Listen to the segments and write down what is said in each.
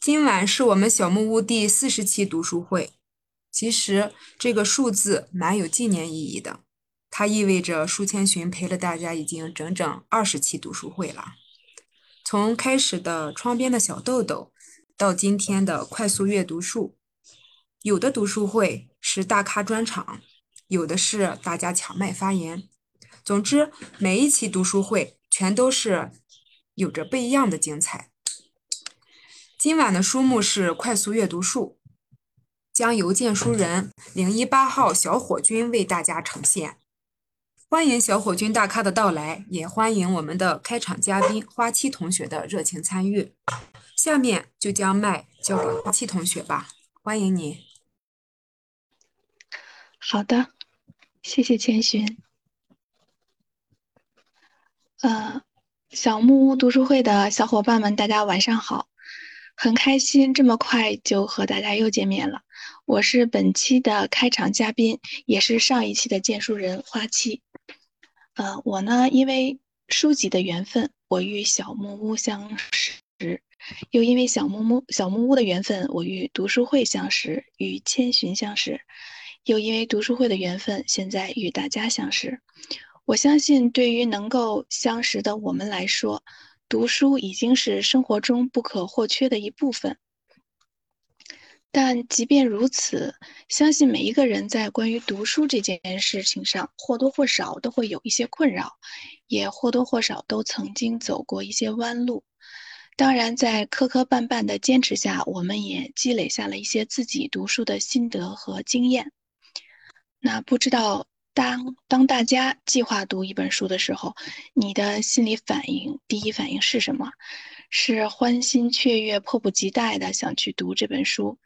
今晚是我们小木屋第四十期读书会。其实这个数字蛮有纪念意义的，它意味着舒千寻陪了大家已经整整二十期读书会了。从开始的窗边的小豆豆，到今天的快速阅读术，有的读书会是大咖专场，有的是大家抢麦发言。总之，每一期读书会全都是有着不一样的精彩。今晚的书目是《快速阅读术》，将由荐书人零一八号小火君为大家呈现。欢迎小火君大咖的到来，也欢迎我们的开场嘉宾花七同学的热情参与。下面就将麦交给花七同学吧，欢迎你。好的，谢谢千寻。呃，小木屋读书会的小伙伴们，大家晚上好。很开心，这么快就和大家又见面了。我是本期的开场嘉宾，也是上一期的荐书人花期。呃，我呢，因为书籍的缘分，我与小木屋相识；又因为小木木小木屋的缘分，我与读书会相识，与千寻相识；又因为读书会的缘分，现在与大家相识。我相信，对于能够相识的我们来说，读书已经是生活中不可或缺的一部分，但即便如此，相信每一个人在关于读书这件事情上，或多或少都会有一些困扰，也或多或少都曾经走过一些弯路。当然，在磕磕绊绊的坚持下，我们也积累下了一些自己读书的心得和经验。那不知道。当当大家计划读一本书的时候，你的心理反应，第一反应是什么？是欢欣雀跃、迫不及待的想去读这本书，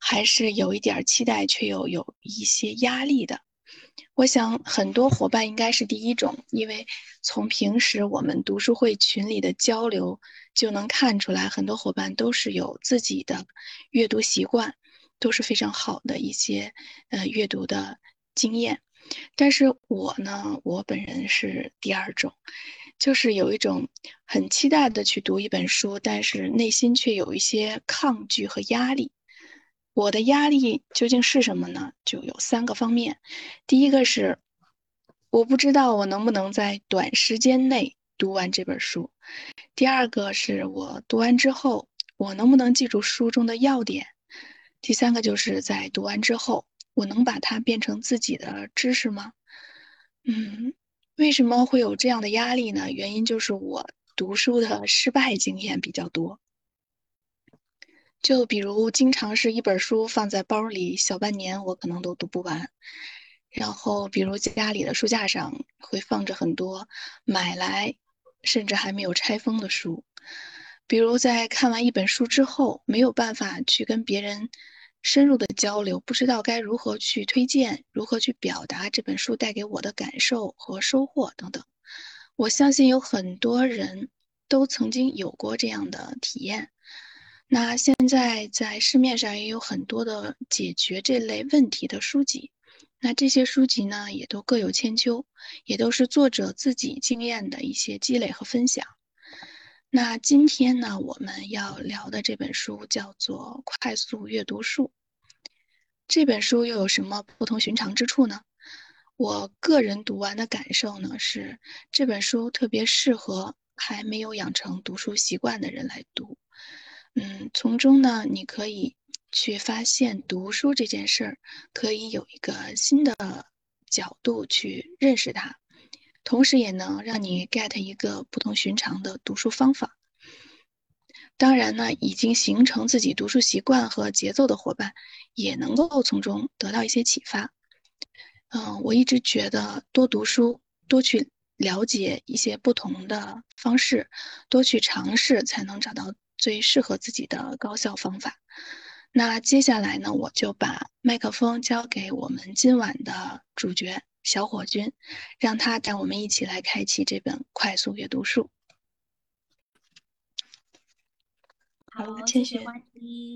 还是有一点期待却又有一些压力的？我想很多伙伴应该是第一种，因为从平时我们读书会群里的交流就能看出来，很多伙伴都是有自己的阅读习惯，都是非常好的一些呃阅读的经验。但是我呢，我本人是第二种，就是有一种很期待的去读一本书，但是内心却有一些抗拒和压力。我的压力究竟是什么呢？就有三个方面。第一个是我不知道我能不能在短时间内读完这本书；第二个是我读完之后，我能不能记住书中的要点；第三个就是在读完之后。我能把它变成自己的知识吗？嗯，为什么会有这样的压力呢？原因就是我读书的失败经验比较多。就比如，经常是一本书放在包里，小半年我可能都读不完。然后，比如家里的书架上会放着很多买来甚至还没有拆封的书。比如在看完一本书之后，没有办法去跟别人。深入的交流，不知道该如何去推荐，如何去表达这本书带给我的感受和收获等等。我相信有很多人都曾经有过这样的体验。那现在在市面上也有很多的解决这类问题的书籍。那这些书籍呢，也都各有千秋，也都是作者自己经验的一些积累和分享。那今天呢，我们要聊的这本书叫做《快速阅读术》。这本书又有什么不同寻常之处呢？我个人读完的感受呢，是这本书特别适合还没有养成读书习惯的人来读。嗯，从中呢，你可以去发现读书这件事儿可以有一个新的角度去认识它。同时也能让你 get 一个不同寻常的读书方法。当然呢，已经形成自己读书习惯和节奏的伙伴，也能够从中得到一些启发。嗯，我一直觉得多读书，多去了解一些不同的方式，多去尝试，才能找到最适合自己的高效方法。那接下来呢，我就把麦克风交给我们今晚的主角。小火君，让他带我们一起来开启这本快速阅读术。好，千寻，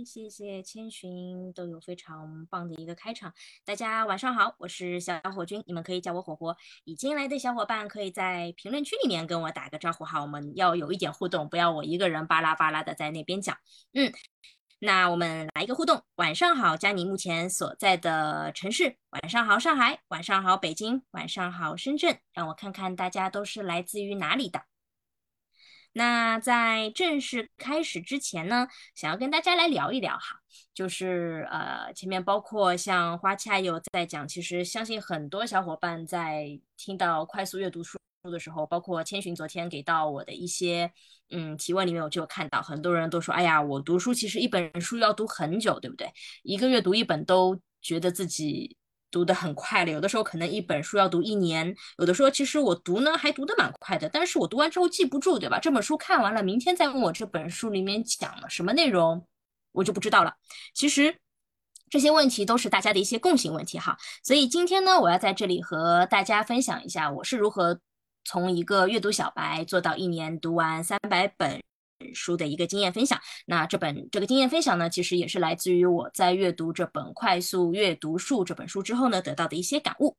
谢谢千寻，都有非常棒的一个开场。大家晚上好，我是小火君，你们可以叫我火火。已经来的小伙伴可以在评论区里面跟我打个招呼哈，我们要有一点互动，不要我一个人巴拉巴拉的在那边讲。嗯。那我们来一个互动，晚上好，加你目前所在的城市。晚上好，上海。晚上好，北京。晚上好，深圳。让我看看大家都是来自于哪里的。那在正式开始之前呢，想要跟大家来聊一聊哈，就是呃，前面包括像花恰有在讲，其实相信很多小伙伴在听到快速阅读书的时候，包括千寻昨天给到我的一些嗯提问里面，我就有看到很多人都说，哎呀，我读书其实一本书要读很久，对不对？一个月读一本都觉得自己。读的很快了，有的时候可能一本书要读一年，有的时候其实我读呢还读的蛮快的，但是我读完之后记不住，对吧？这本书看完了，明天再问我这本书里面讲了什么内容，我就不知道了。其实这些问题都是大家的一些共性问题哈，所以今天呢，我要在这里和大家分享一下我是如何从一个阅读小白做到一年读完三百本。书的一个经验分享。那这本这个经验分享呢，其实也是来自于我在阅读这本《快速阅读术》这本书之后呢，得到的一些感悟。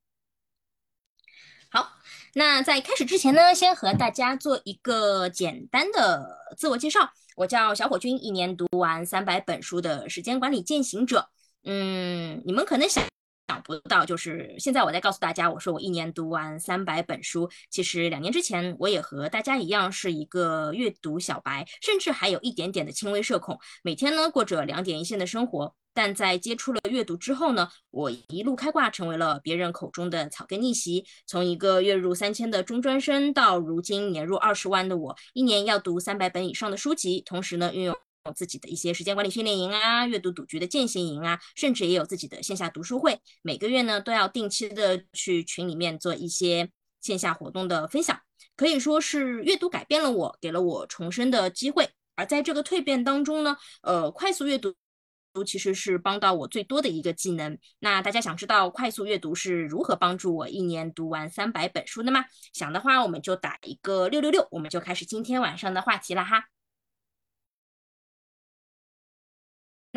好，那在开始之前呢，先和大家做一个简单的自我介绍。我叫小火君，一年读完三百本书的时间管理践行者。嗯，你们可能想。想不到，就是现在我在告诉大家，我说我一年读完三百本书。其实两年之前，我也和大家一样是一个阅读小白，甚至还有一点点的轻微社恐，每天呢过着两点一线的生活。但在接触了阅读之后呢，我一路开挂，成为了别人口中的草根逆袭。从一个月入三千的中专生，到如今年入二十万的我，一年要读三百本以上的书籍，同时呢运用自己的一些时间管理训练营啊，阅读赌局的践行营啊，甚至也有自己的线下读书会，每个月呢都要定期的去群里面做一些线下活动的分享，可以说是阅读改变了我，给了我重生的机会。而在这个蜕变当中呢，呃，快速阅读其实是帮到我最多的一个技能。那大家想知道快速阅读是如何帮助我一年读完三百本书的吗？想的话，我们就打一个六六六，我们就开始今天晚上的话题了哈。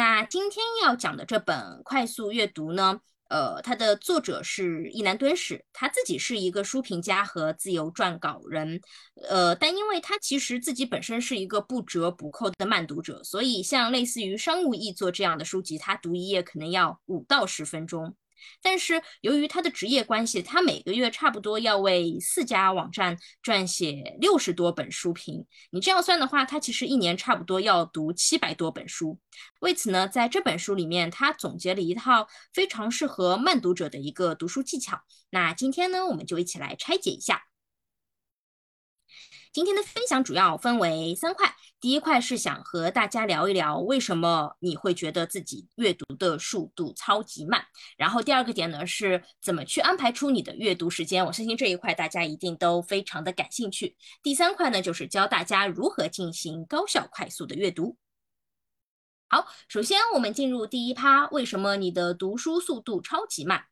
那今天要讲的这本《快速阅读》呢，呃，它的作者是易南敦史，他自己是一个书评家和自由撰稿人，呃，但因为他其实自己本身是一个不折不扣的慢读者，所以像类似于商务译作这样的书籍，他读一页可能要五到十分钟。但是由于他的职业关系，他每个月差不多要为四家网站撰写六十多本书评。你这样算的话，他其实一年差不多要读七百多本书。为此呢，在这本书里面，他总结了一套非常适合慢读者的一个读书技巧。那今天呢，我们就一起来拆解一下。今天的分享主要分为三块。第一块是想和大家聊一聊，为什么你会觉得自己阅读的速度超级慢。然后第二个点呢，是怎么去安排出你的阅读时间。我相信这一块大家一定都非常的感兴趣。第三块呢，就是教大家如何进行高效快速的阅读。好，首先我们进入第一趴，为什么你的读书速度超级慢？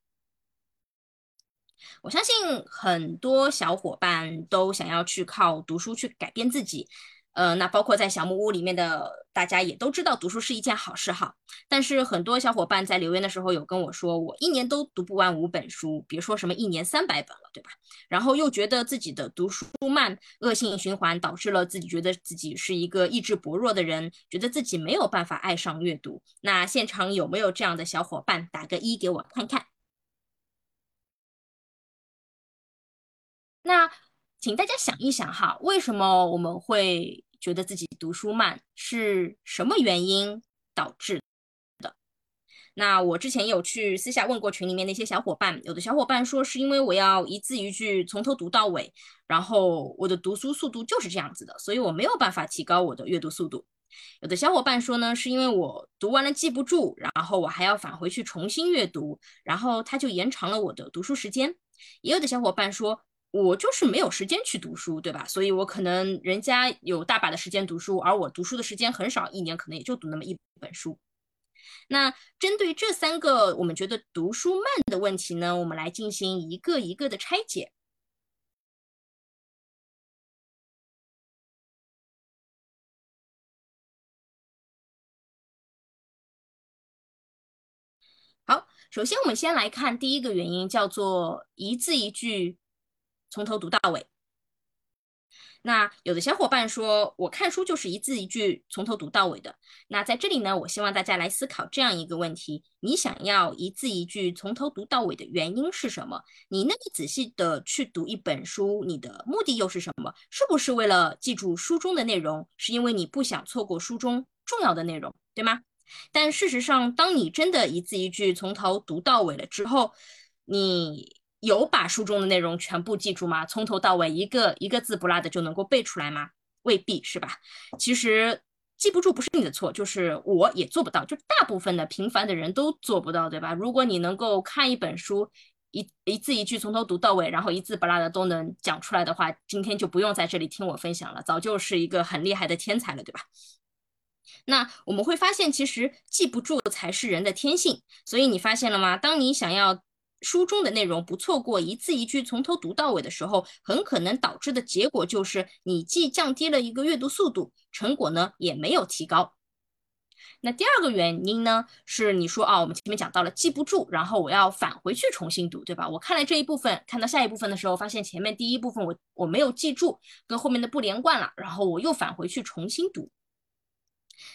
我相信很多小伙伴都想要去靠读书去改变自己。呃，那包括在小木屋里面的大家也都知道，读书是一件好事哈。但是很多小伙伴在留言的时候有跟我说，我一年都读不完五本书，别说什么一年三百本了，对吧？然后又觉得自己的读书慢，恶性循环导致了自己觉得自己是一个意志薄弱的人，觉得自己没有办法爱上阅读。那现场有没有这样的小伙伴？打个一给我看看。那请大家想一想哈，为什么我们会？觉得自己读书慢是什么原因导致的？那我之前有去私下问过群里面那些小伙伴，有的小伙伴说是因为我要一字一句从头读到尾，然后我的读书速度就是这样子的，所以我没有办法提高我的阅读速度。有的小伙伴说呢，是因为我读完了记不住，然后我还要返回去重新阅读，然后它就延长了我的读书时间。也有的小伙伴说。我就是没有时间去读书，对吧？所以我可能人家有大把的时间读书，而我读书的时间很少，一年可能也就读那么一本书。那针对这三个我们觉得读书慢的问题呢，我们来进行一个一个的拆解。好，首先我们先来看第一个原因，叫做一字一句。从头读到尾。那有的小伙伴说，我看书就是一字一句从头读到尾的。那在这里呢，我希望大家来思考这样一个问题：你想要一字一句从头读到尾的原因是什么？你那么仔细的去读一本书，你的目的又是什么？是不是为了记住书中的内容？是因为你不想错过书中重要的内容，对吗？但事实上，当你真的一字一句从头读到尾了之后，你。有把书中的内容全部记住吗？从头到尾一个一个字不落的就能够背出来吗？未必是吧。其实记不住不是你的错，就是我也做不到，就大部分的平凡的人都做不到，对吧？如果你能够看一本书，一一字一句从头读到尾，然后一字不落的都能讲出来的话，今天就不用在这里听我分享了，早就是一个很厉害的天才了，对吧？那我们会发现，其实记不住才是人的天性。所以你发现了吗？当你想要。书中的内容不错过一字一句从头读到尾的时候，很可能导致的结果就是你既降低了一个阅读速度，成果呢也没有提高。那第二个原因呢，是你说啊，我们前面讲到了记不住，然后我要返回去重新读，对吧？我看了这一部分，看到下一部分的时候，发现前面第一部分我我没有记住，跟后面的不连贯了，然后我又返回去重新读。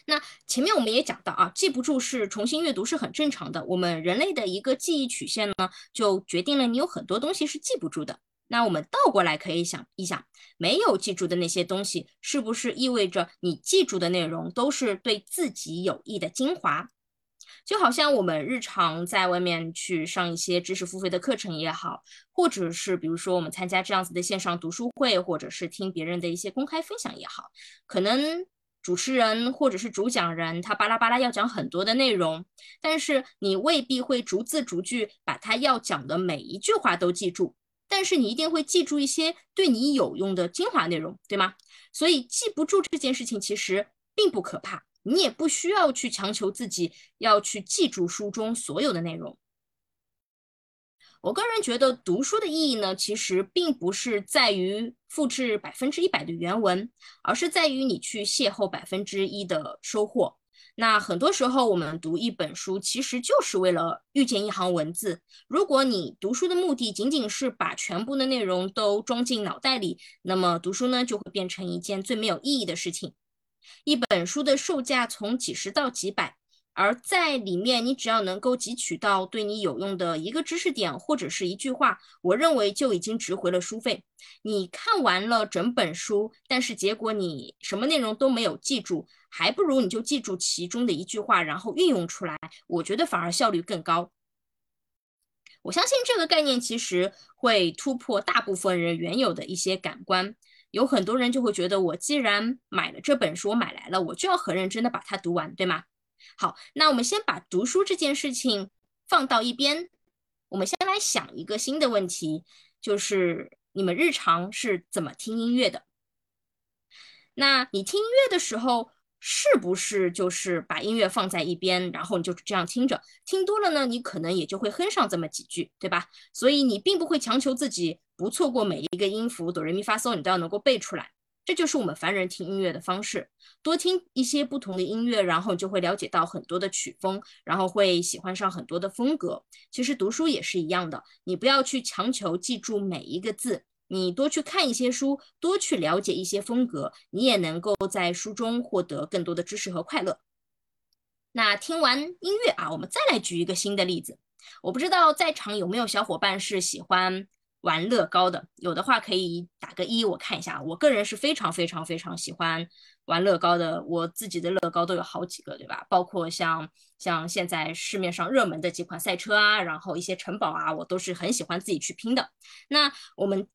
那前面我们也讲到啊，记不住是重新阅读是很正常的。我们人类的一个记忆曲线呢，就决定了你有很多东西是记不住的。那我们倒过来可以想一想，没有记住的那些东西，是不是意味着你记住的内容都是对自己有益的精华？就好像我们日常在外面去上一些知识付费的课程也好，或者是比如说我们参加这样子的线上读书会，或者是听别人的一些公开分享也好，可能。主持人或者是主讲人，他巴拉巴拉要讲很多的内容，但是你未必会逐字逐句把他要讲的每一句话都记住，但是你一定会记住一些对你有用的精华内容，对吗？所以记不住这件事情其实并不可怕，你也不需要去强求自己要去记住书中所有的内容。我个人觉得读书的意义呢，其实并不是在于复制百分之一百的原文，而是在于你去邂逅百分之一的收获。那很多时候我们读一本书，其实就是为了遇见一行文字。如果你读书的目的仅仅是把全部的内容都装进脑袋里，那么读书呢就会变成一件最没有意义的事情。一本书的售价从几十到几百。而在里面，你只要能够汲取到对你有用的一个知识点或者是一句话，我认为就已经值回了书费。你看完了整本书，但是结果你什么内容都没有记住，还不如你就记住其中的一句话，然后运用出来。我觉得反而效率更高。我相信这个概念其实会突破大部分人原有的一些感官。有很多人就会觉得，我既然买了这本书，我买来了，我就要很认真的把它读完，对吗？好，那我们先把读书这件事情放到一边，我们先来想一个新的问题，就是你们日常是怎么听音乐的？那你听音乐的时候，是不是就是把音乐放在一边，然后你就这样听着？听多了呢，你可能也就会哼上这么几句，对吧？所以你并不会强求自己不错过每一个音符，哆来咪发嗦，你都要能够背出来。这就是我们凡人听音乐的方式，多听一些不同的音乐，然后就会了解到很多的曲风，然后会喜欢上很多的风格。其实读书也是一样的，你不要去强求记住每一个字，你多去看一些书，多去了解一些风格，你也能够在书中获得更多的知识和快乐。那听完音乐啊，我们再来举一个新的例子，我不知道在场有没有小伙伴是喜欢。玩乐高的，有的话可以打个一，我看一下。我个人是非常非常非常喜欢玩乐高的，我自己的乐高都有好几个，对吧？包括像像现在市面上热门的几款赛车啊，然后一些城堡啊，我都是很喜欢自己去拼的。那我们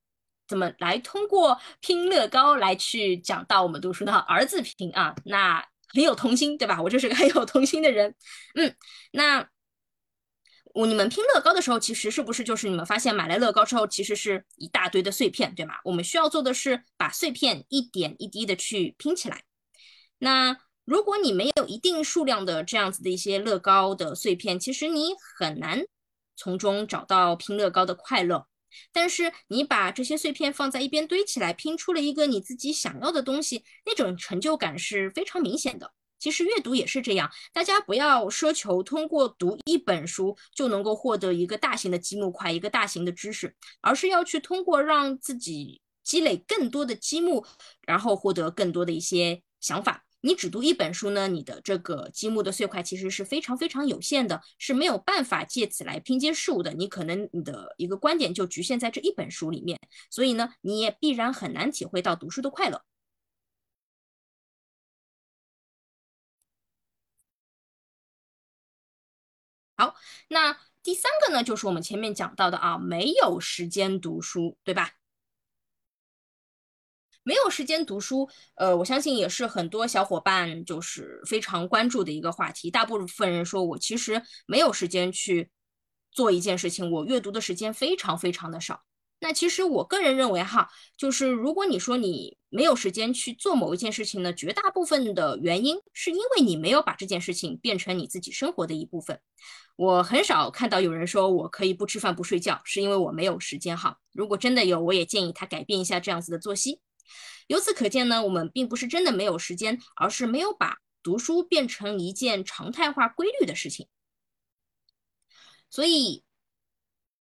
怎么来通过拼乐高来去讲到我们读书的儿子拼啊？那很有童心，对吧？我就是个很有童心的人。嗯，那。你们拼乐高的时候，其实是不是就是你们发现买来乐高之后，其实是一大堆的碎片，对吗？我们需要做的是把碎片一点一滴的去拼起来。那如果你没有一定数量的这样子的一些乐高的碎片，其实你很难从中找到拼乐高的快乐。但是你把这些碎片放在一边堆起来，拼出了一个你自己想要的东西，那种成就感是非常明显的。其实阅读也是这样，大家不要奢求通过读一本书就能够获得一个大型的积木块、一个大型的知识，而是要去通过让自己积累更多的积木，然后获得更多的一些想法。你只读一本书呢，你的这个积木的碎块其实是非常非常有限的，是没有办法借此来拼接事物的。你可能你的一个观点就局限在这一本书里面，所以呢，你也必然很难体会到读书的快乐。那第三个呢，就是我们前面讲到的啊，没有时间读书，对吧？没有时间读书，呃，我相信也是很多小伙伴就是非常关注的一个话题。大部分人说我其实没有时间去做一件事情，我阅读的时间非常非常的少。那其实我个人认为哈，就是如果你说你没有时间去做某一件事情呢，绝大部分的原因是因为你没有把这件事情变成你自己生活的一部分。我很少看到有人说我可以不吃饭不睡觉，是因为我没有时间哈。如果真的有，我也建议他改变一下这样子的作息。由此可见呢，我们并不是真的没有时间，而是没有把读书变成一件常态化、规律的事情。所以，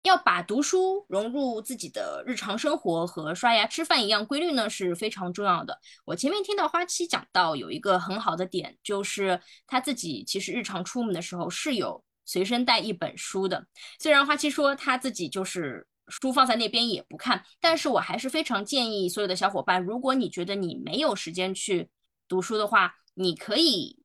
要把读书融入自己的日常生活，和刷牙吃饭一样规律呢，是非常重要的。我前面听到花七讲到有一个很好的点，就是他自己其实日常出门的时候是有随身带一本书的。虽然花七说他自己就是。书放在那边也不看，但是我还是非常建议所有的小伙伴，如果你觉得你没有时间去读书的话，你可以。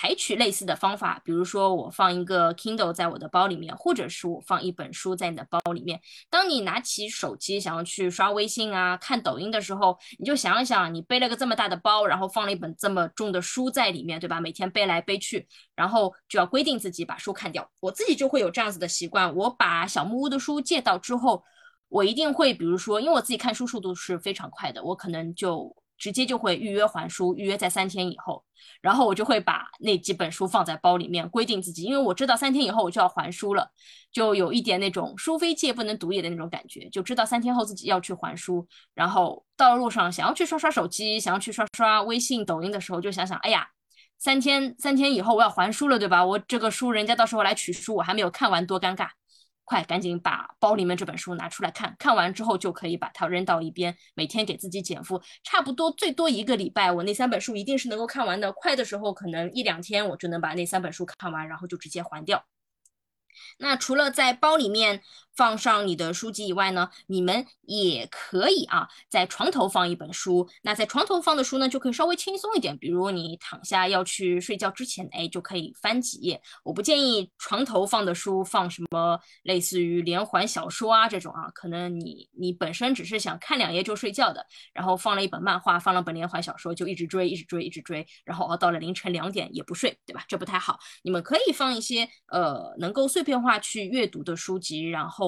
采取类似的方法，比如说我放一个 Kindle 在我的包里面，或者是我放一本书在你的包里面。当你拿起手机想要去刷微信啊、看抖音的时候，你就想一想，你背了个这么大的包，然后放了一本这么重的书在里面，对吧？每天背来背去，然后就要规定自己把书看掉。我自己就会有这样子的习惯，我把小木屋的书借到之后，我一定会，比如说，因为我自己看书速度是非常快的，我可能就。直接就会预约还书，预约在三天以后，然后我就会把那几本书放在包里面，规定自己，因为我知道三天以后我就要还书了，就有一点那种书非借不能读也的那种感觉，就知道三天后自己要去还书，然后到路上想要去刷刷手机，想要去刷刷微信、抖音的时候，就想想，哎呀，三天三天以后我要还书了，对吧？我这个书人家到时候来取书，我还没有看完，多尴尬。快，赶紧把包里面这本书拿出来看，看完之后就可以把它扔到一边。每天给自己减负，差不多最多一个礼拜，我那三本书一定是能够看完的。快的时候可能一两天，我就能把那三本书看完，然后就直接还掉。那除了在包里面。放上你的书籍以外呢，你们也可以啊，在床头放一本书。那在床头放的书呢，就可以稍微轻松一点。比如你躺下要去睡觉之前，哎，就可以翻几页。我不建议床头放的书放什么类似于连环小说啊这种啊，可能你你本身只是想看两页就睡觉的，然后放了一本漫画，放了本连环小说，就一直追，一直追，一直追，然后熬到了凌晨两点也不睡，对吧？这不太好。你们可以放一些呃能够碎片化去阅读的书籍，然后。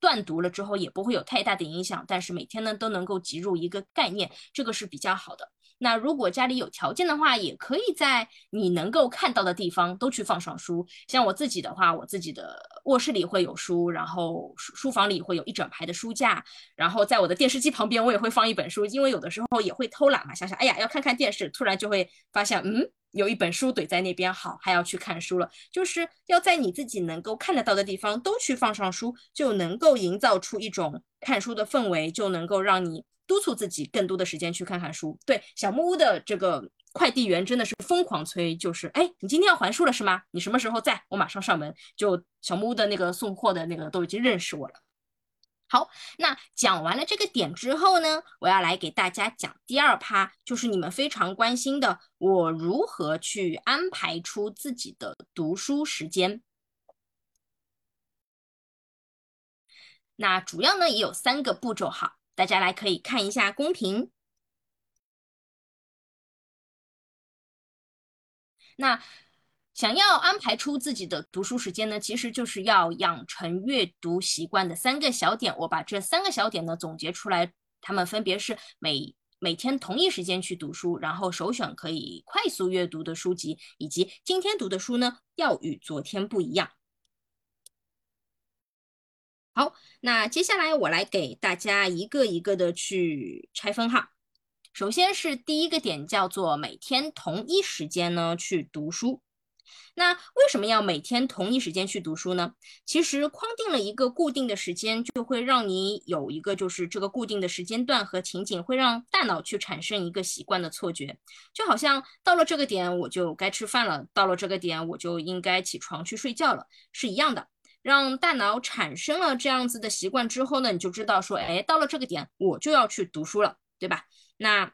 断读了之后也不会有太大的影响，但是每天呢都能够集入一个概念，这个是比较好的。那如果家里有条件的话，也可以在你能够看到的地方都去放上书。像我自己的话，我自己的卧室里会有书，然后书书房里会有一整排的书架，然后在我的电视机旁边我也会放一本书，因为有的时候也会偷懒嘛，想想哎呀要看看电视，突然就会发现嗯。有一本书怼在那边，好，还要去看书了，就是要在你自己能够看得到的地方都去放上书，就能够营造出一种看书的氛围，就能够让你督促自己更多的时间去看看书。对，小木屋的这个快递员真的是疯狂催，就是哎，你今天要还书了是吗？你什么时候在？我马上上门。就小木屋的那个送货的那个都已经认识我了。好，那讲完了这个点之后呢，我要来给大家讲第二趴，就是你们非常关心的，我如何去安排出自己的读书时间。那主要呢也有三个步骤哈，大家来可以看一下公屏。那。想要安排出自己的读书时间呢，其实就是要养成阅读习惯的三个小点。我把这三个小点呢总结出来，它们分别是每每天同一时间去读书，然后首选可以快速阅读的书籍，以及今天读的书呢要与昨天不一样。好，那接下来我来给大家一个一个的去拆分哈。首先是第一个点，叫做每天同一时间呢去读书。那为什么要每天同一时间去读书呢？其实框定了一个固定的时间，就会让你有一个就是这个固定的时间段和情景，会让大脑去产生一个习惯的错觉，就好像到了这个点我就该吃饭了，到了这个点我就应该起床去睡觉了，是一样的。让大脑产生了这样子的习惯之后呢，你就知道说，哎，到了这个点我就要去读书了，对吧？那。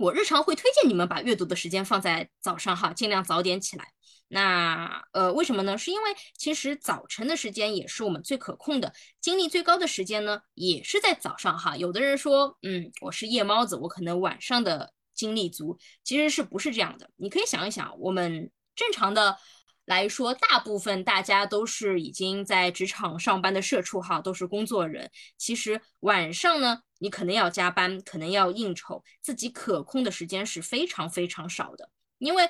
我日常会推荐你们把阅读的时间放在早上哈，尽量早点起来。那呃，为什么呢？是因为其实早晨的时间也是我们最可控的，精力最高的时间呢，也是在早上哈。有的人说，嗯，我是夜猫子，我可能晚上的精力足，其实是不是这样的？你可以想一想，我们正常的。来说，大部分大家都是已经在职场上班的社畜哈，都是工作人。其实晚上呢，你可能要加班，可能要应酬，自己可控的时间是非常非常少的。因为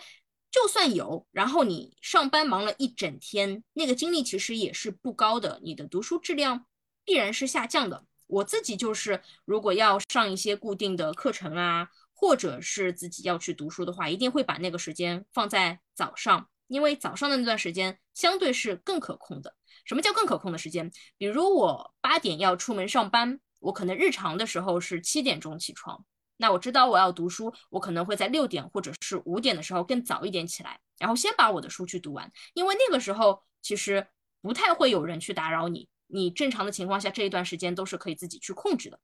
就算有，然后你上班忙了一整天，那个精力其实也是不高的，你的读书质量必然是下降的。我自己就是，如果要上一些固定的课程啊，或者是自己要去读书的话，一定会把那个时间放在早上。因为早上的那段时间相对是更可控的。什么叫更可控的时间？比如我八点要出门上班，我可能日常的时候是七点钟起床。那我知道我要读书，我可能会在六点或者是五点的时候更早一点起来，然后先把我的书去读完。因为那个时候其实不太会有人去打扰你，你正常的情况下这一段时间都是可以自己去控制的。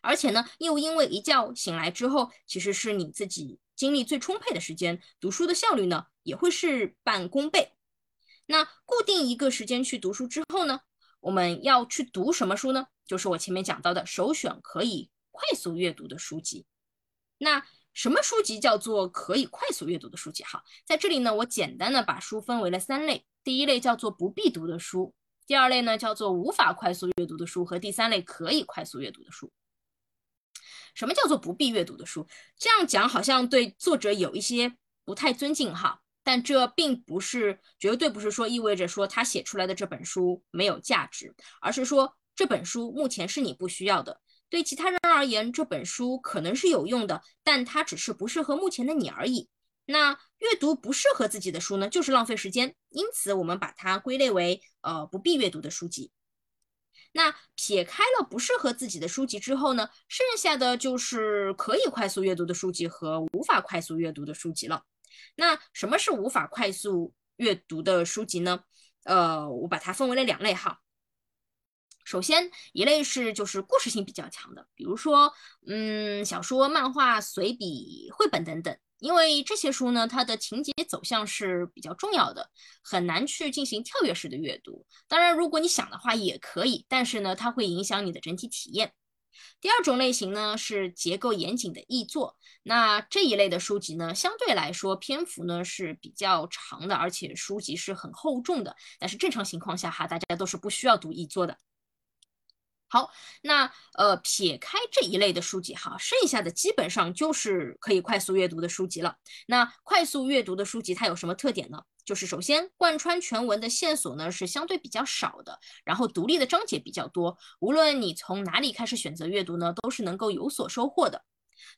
而且呢，又因为一觉醒来之后，其实是你自己精力最充沛的时间，读书的效率呢也会事半功倍。那固定一个时间去读书之后呢，我们要去读什么书呢？就是我前面讲到的首选可以快速阅读的书籍。那什么书籍叫做可以快速阅读的书籍？哈，在这里呢，我简单的把书分为了三类，第一类叫做不必读的书，第二类呢叫做无法快速阅读的书，和第三类可以快速阅读的书。什么叫做不必阅读的书？这样讲好像对作者有一些不太尊敬哈，但这并不是绝对不是说意味着说他写出来的这本书没有价值，而是说这本书目前是你不需要的。对其他人而言，这本书可能是有用的，但它只是不适合目前的你而已。那阅读不适合自己的书呢，就是浪费时间，因此我们把它归类为呃不必阅读的书籍。那撇开了不适合自己的书籍之后呢，剩下的就是可以快速阅读的书籍和无法快速阅读的书籍了。那什么是无法快速阅读的书籍呢？呃，我把它分为了两类哈。首先一类是就是故事性比较强的，比如说嗯小说、漫画、随笔、绘本等等。因为这些书呢，它的情节走向是比较重要的，很难去进行跳跃式的阅读。当然，如果你想的话也可以，但是呢，它会影响你的整体体验。第二种类型呢是结构严谨的译作，那这一类的书籍呢，相对来说篇幅呢是比较长的，而且书籍是很厚重的。但是正常情况下哈，大家都是不需要读译作的。好，那呃，撇开这一类的书籍哈，剩下的基本上就是可以快速阅读的书籍了。那快速阅读的书籍它有什么特点呢？就是首先贯穿全文的线索呢是相对比较少的，然后独立的章节比较多，无论你从哪里开始选择阅读呢，都是能够有所收获的。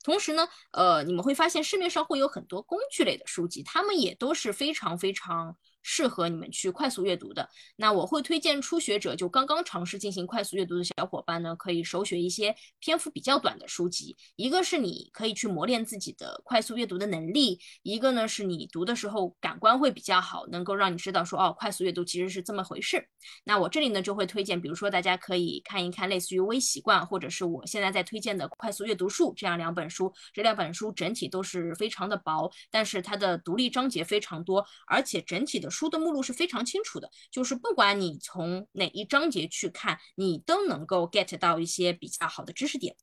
同时呢，呃，你们会发现市面上会有很多工具类的书籍，它们也都是非常非常。适合你们去快速阅读的，那我会推荐初学者，就刚刚尝试进行快速阅读的小伙伴呢，可以首选一些篇幅比较短的书籍。一个是你可以去磨练自己的快速阅读的能力，一个呢是你读的时候感官会比较好，能够让你知道说哦，快速阅读其实是这么回事。那我这里呢就会推荐，比如说大家可以看一看类似于《微习惯》或者是我现在在推荐的《快速阅读术》这样两本书。这两本书整体都是非常的薄，但是它的独立章节非常多，而且整体的。书的目录是非常清楚的，就是不管你从哪一章节去看，你都能够 get 到一些比较好的知识点。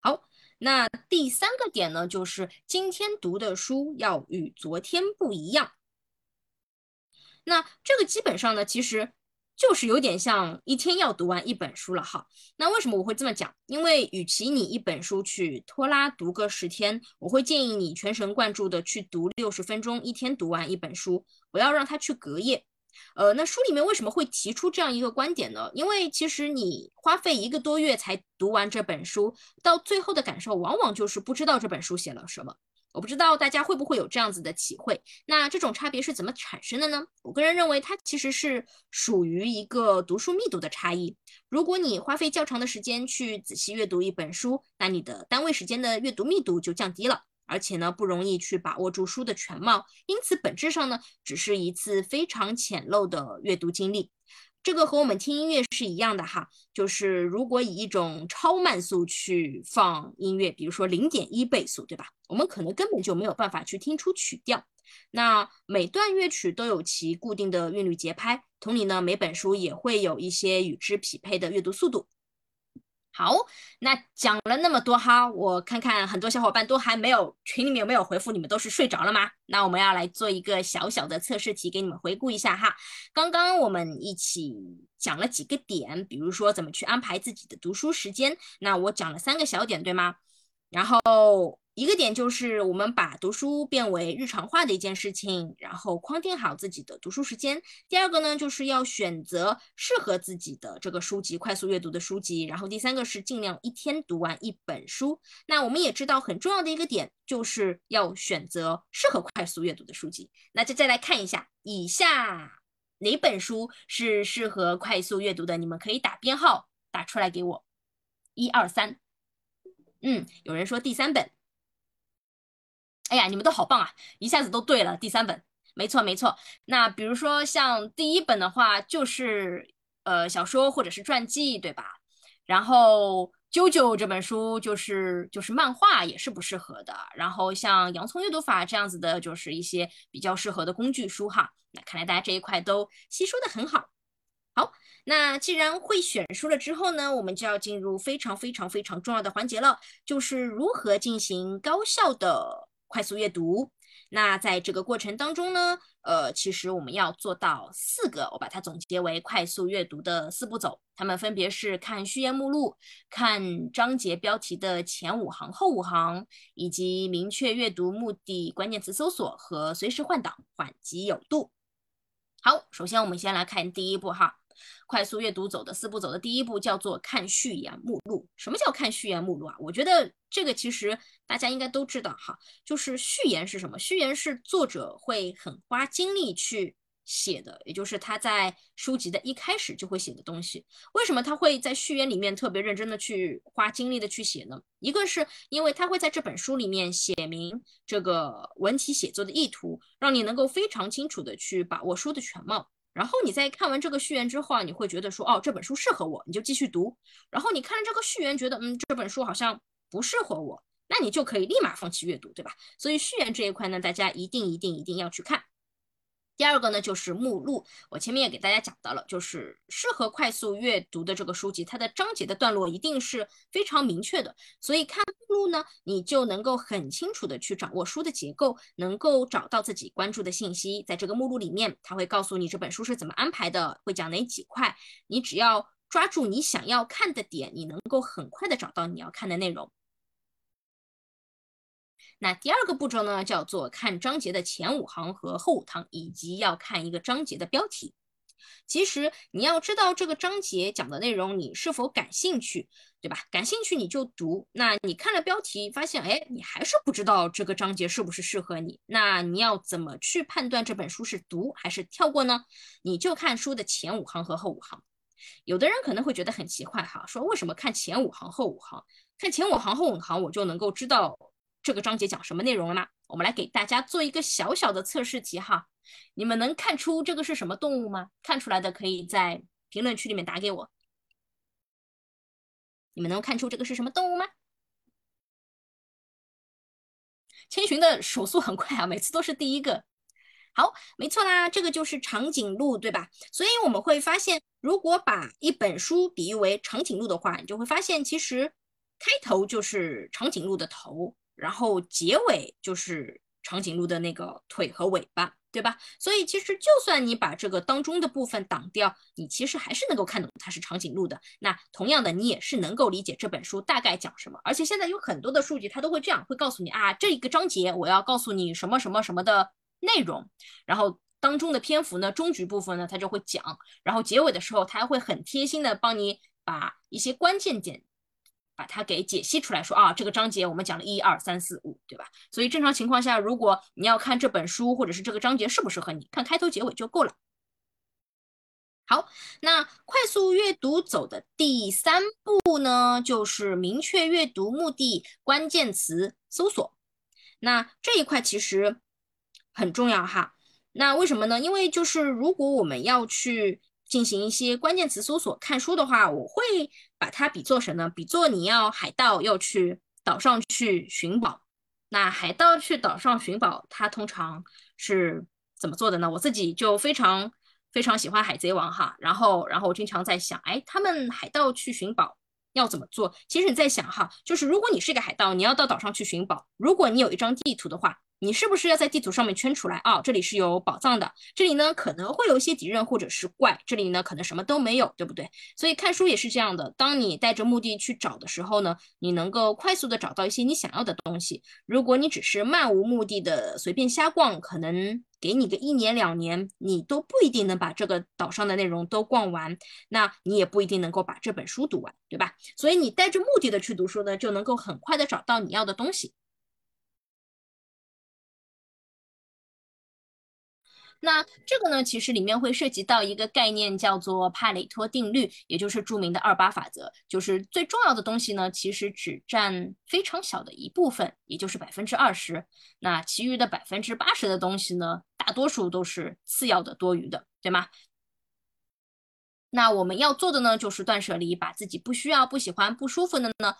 好，那第三个点呢，就是今天读的书要与昨天不一样。那这个基本上呢，其实。就是有点像一天要读完一本书了哈。那为什么我会这么讲？因为与其你一本书去拖拉读个十天，我会建议你全神贯注的去读六十分钟，一天读完一本书，不要让它去隔夜。呃，那书里面为什么会提出这样一个观点呢？因为其实你花费一个多月才读完这本书，到最后的感受往往就是不知道这本书写了什么。我不知道大家会不会有这样子的体会。那这种差别是怎么产生的呢？我个人认为它其实是属于一个读书密度的差异。如果你花费较长的时间去仔细阅读一本书，那你的单位时间的阅读密度就降低了，而且呢不容易去把握住书的全貌，因此本质上呢只是一次非常浅陋的阅读经历。这个和我们听音乐是一样的哈，就是如果以一种超慢速去放音乐，比如说零点一倍速，对吧？我们可能根本就没有办法去听出曲调。那每段乐曲都有其固定的韵律节拍，同理呢，每本书也会有一些与之匹配的阅读速度。好，那讲了那么多哈，我看看很多小伙伴都还没有群里面有没有回复，你们都是睡着了吗？那我们要来做一个小小的测试题，给你们回顾一下哈。刚刚我们一起讲了几个点，比如说怎么去安排自己的读书时间，那我讲了三个小点，对吗？然后。一个点就是我们把读书变为日常化的一件事情，然后框定好自己的读书时间。第二个呢，就是要选择适合自己的这个书籍，快速阅读的书籍。然后第三个是尽量一天读完一本书。那我们也知道很重要的一个点，就是要选择适合快速阅读的书籍。那就再来看一下，以下哪本书是适合快速阅读的？你们可以打编号打出来给我，一二三。嗯，有人说第三本。哎呀，你们都好棒啊！一下子都对了。第三本，没错没错。那比如说像第一本的话，就是呃小说或者是传记，对吧？然后《啾啾》这本书就是就是漫画，也是不适合的。然后像《洋葱阅读法》这样子的，就是一些比较适合的工具书哈。那看来大家这一块都吸收的很好。好，那既然会选书了之后呢，我们就要进入非常非常非常重要的环节了，就是如何进行高效的。快速阅读，那在这个过程当中呢，呃，其实我们要做到四个，我把它总结为快速阅读的四步走，它们分别是看序言目录、看章节标题的前五行、后五行，以及明确阅读目的、关键词搜索和随时换挡，缓急有度。好，首先我们先来看第一步哈。快速阅读走的四步走的第一步叫做看序言目录。什么叫看序言目录啊？我觉得这个其实大家应该都知道哈，就是序言是什么？序言是作者会很花精力去写的，也就是他在书籍的一开始就会写的东西。为什么他会在序言里面特别认真的去花精力的去写呢？一个是因为他会在这本书里面写明这个文体写作的意图，让你能够非常清楚的去把握书的全貌。然后你在看完这个序言之后啊，你会觉得说，哦，这本书适合我，你就继续读。然后你看了这个序言，觉得，嗯，这本书好像不适合我，那你就可以立马放弃阅读，对吧？所以序言这一块呢，大家一定一定一定要去看。第二个呢，就是目录。我前面也给大家讲到了，就是适合快速阅读的这个书籍，它的章节的段落一定是非常明确的。所以看目录呢，你就能够很清楚的去掌握书的结构，能够找到自己关注的信息。在这个目录里面，它会告诉你这本书是怎么安排的，会讲哪几块。你只要抓住你想要看的点，你能够很快的找到你要看的内容。那第二个步骤呢，叫做看章节的前五行和后五行，以及要看一个章节的标题。其实你要知道这个章节讲的内容，你是否感兴趣，对吧？感兴趣你就读。那你看了标题，发现哎，你还是不知道这个章节是不是适合你。那你要怎么去判断这本书是读还是跳过呢？你就看书的前五行和后五行。有的人可能会觉得很奇怪哈，说为什么看前五行后五行？看前五行后五行，我就能够知道。这个章节讲什么内容了吗？我们来给大家做一个小小的测试题哈，你们能看出这个是什么动物吗？看出来的可以在评论区里面打给我。你们能看出这个是什么动物吗？千寻的手速很快啊，每次都是第一个。好，没错啦，这个就是长颈鹿，对吧？所以我们会发现，如果把一本书比喻为长颈鹿的话，你就会发现，其实开头就是长颈鹿的头。然后结尾就是长颈鹿的那个腿和尾巴，对吧？所以其实就算你把这个当中的部分挡掉，你其实还是能够看懂它是长颈鹿的。那同样的，你也是能够理解这本书大概讲什么。而且现在有很多的数据，它都会这样，会告诉你啊，这一个章节我要告诉你什么什么什么的内容。然后当中的篇幅呢，中局部分呢，它就会讲。然后结尾的时候，它还会很贴心的帮你把一些关键点。把它给解析出来，说啊，这个章节我们讲了一二三四五，对吧？所以正常情况下，如果你要看这本书或者是这个章节适不适合你，看开头结尾就够了。好，那快速阅读走的第三步呢，就是明确阅读目的关键词搜索。那这一块其实很重要哈。那为什么呢？因为就是如果我们要去进行一些关键词搜索看书的话，我会把它比作什么呢？比作你要海盗要去岛上去寻宝。那海盗去岛上寻宝，他通常是怎么做的呢？我自己就非常。非常喜欢海贼王哈，然后，然后我经常在想，哎，他们海盗去寻宝要怎么做？其实你在想哈，就是如果你是一个海盗，你要到岛上去寻宝，如果你有一张地图的话。你是不是要在地图上面圈出来啊？这里是有宝藏的，这里呢可能会有一些敌人或者是怪，这里呢可能什么都没有，对不对？所以看书也是这样的，当你带着目的去找的时候呢，你能够快速的找到一些你想要的东西。如果你只是漫无目的的随便瞎逛，可能给你个一年两年，你都不一定能把这个岛上的内容都逛完，那你也不一定能够把这本书读完，对吧？所以你带着目的的去读书呢，就能够很快的找到你要的东西。那这个呢，其实里面会涉及到一个概念，叫做帕累托定律，也就是著名的二八法则。就是最重要的东西呢，其实只占非常小的一部分，也就是百分之二十。那其余的百分之八十的东西呢，大多数都是次要的、多余的，对吗？那我们要做的呢，就是断舍离，把自己不需要、不喜欢、不舒服的呢，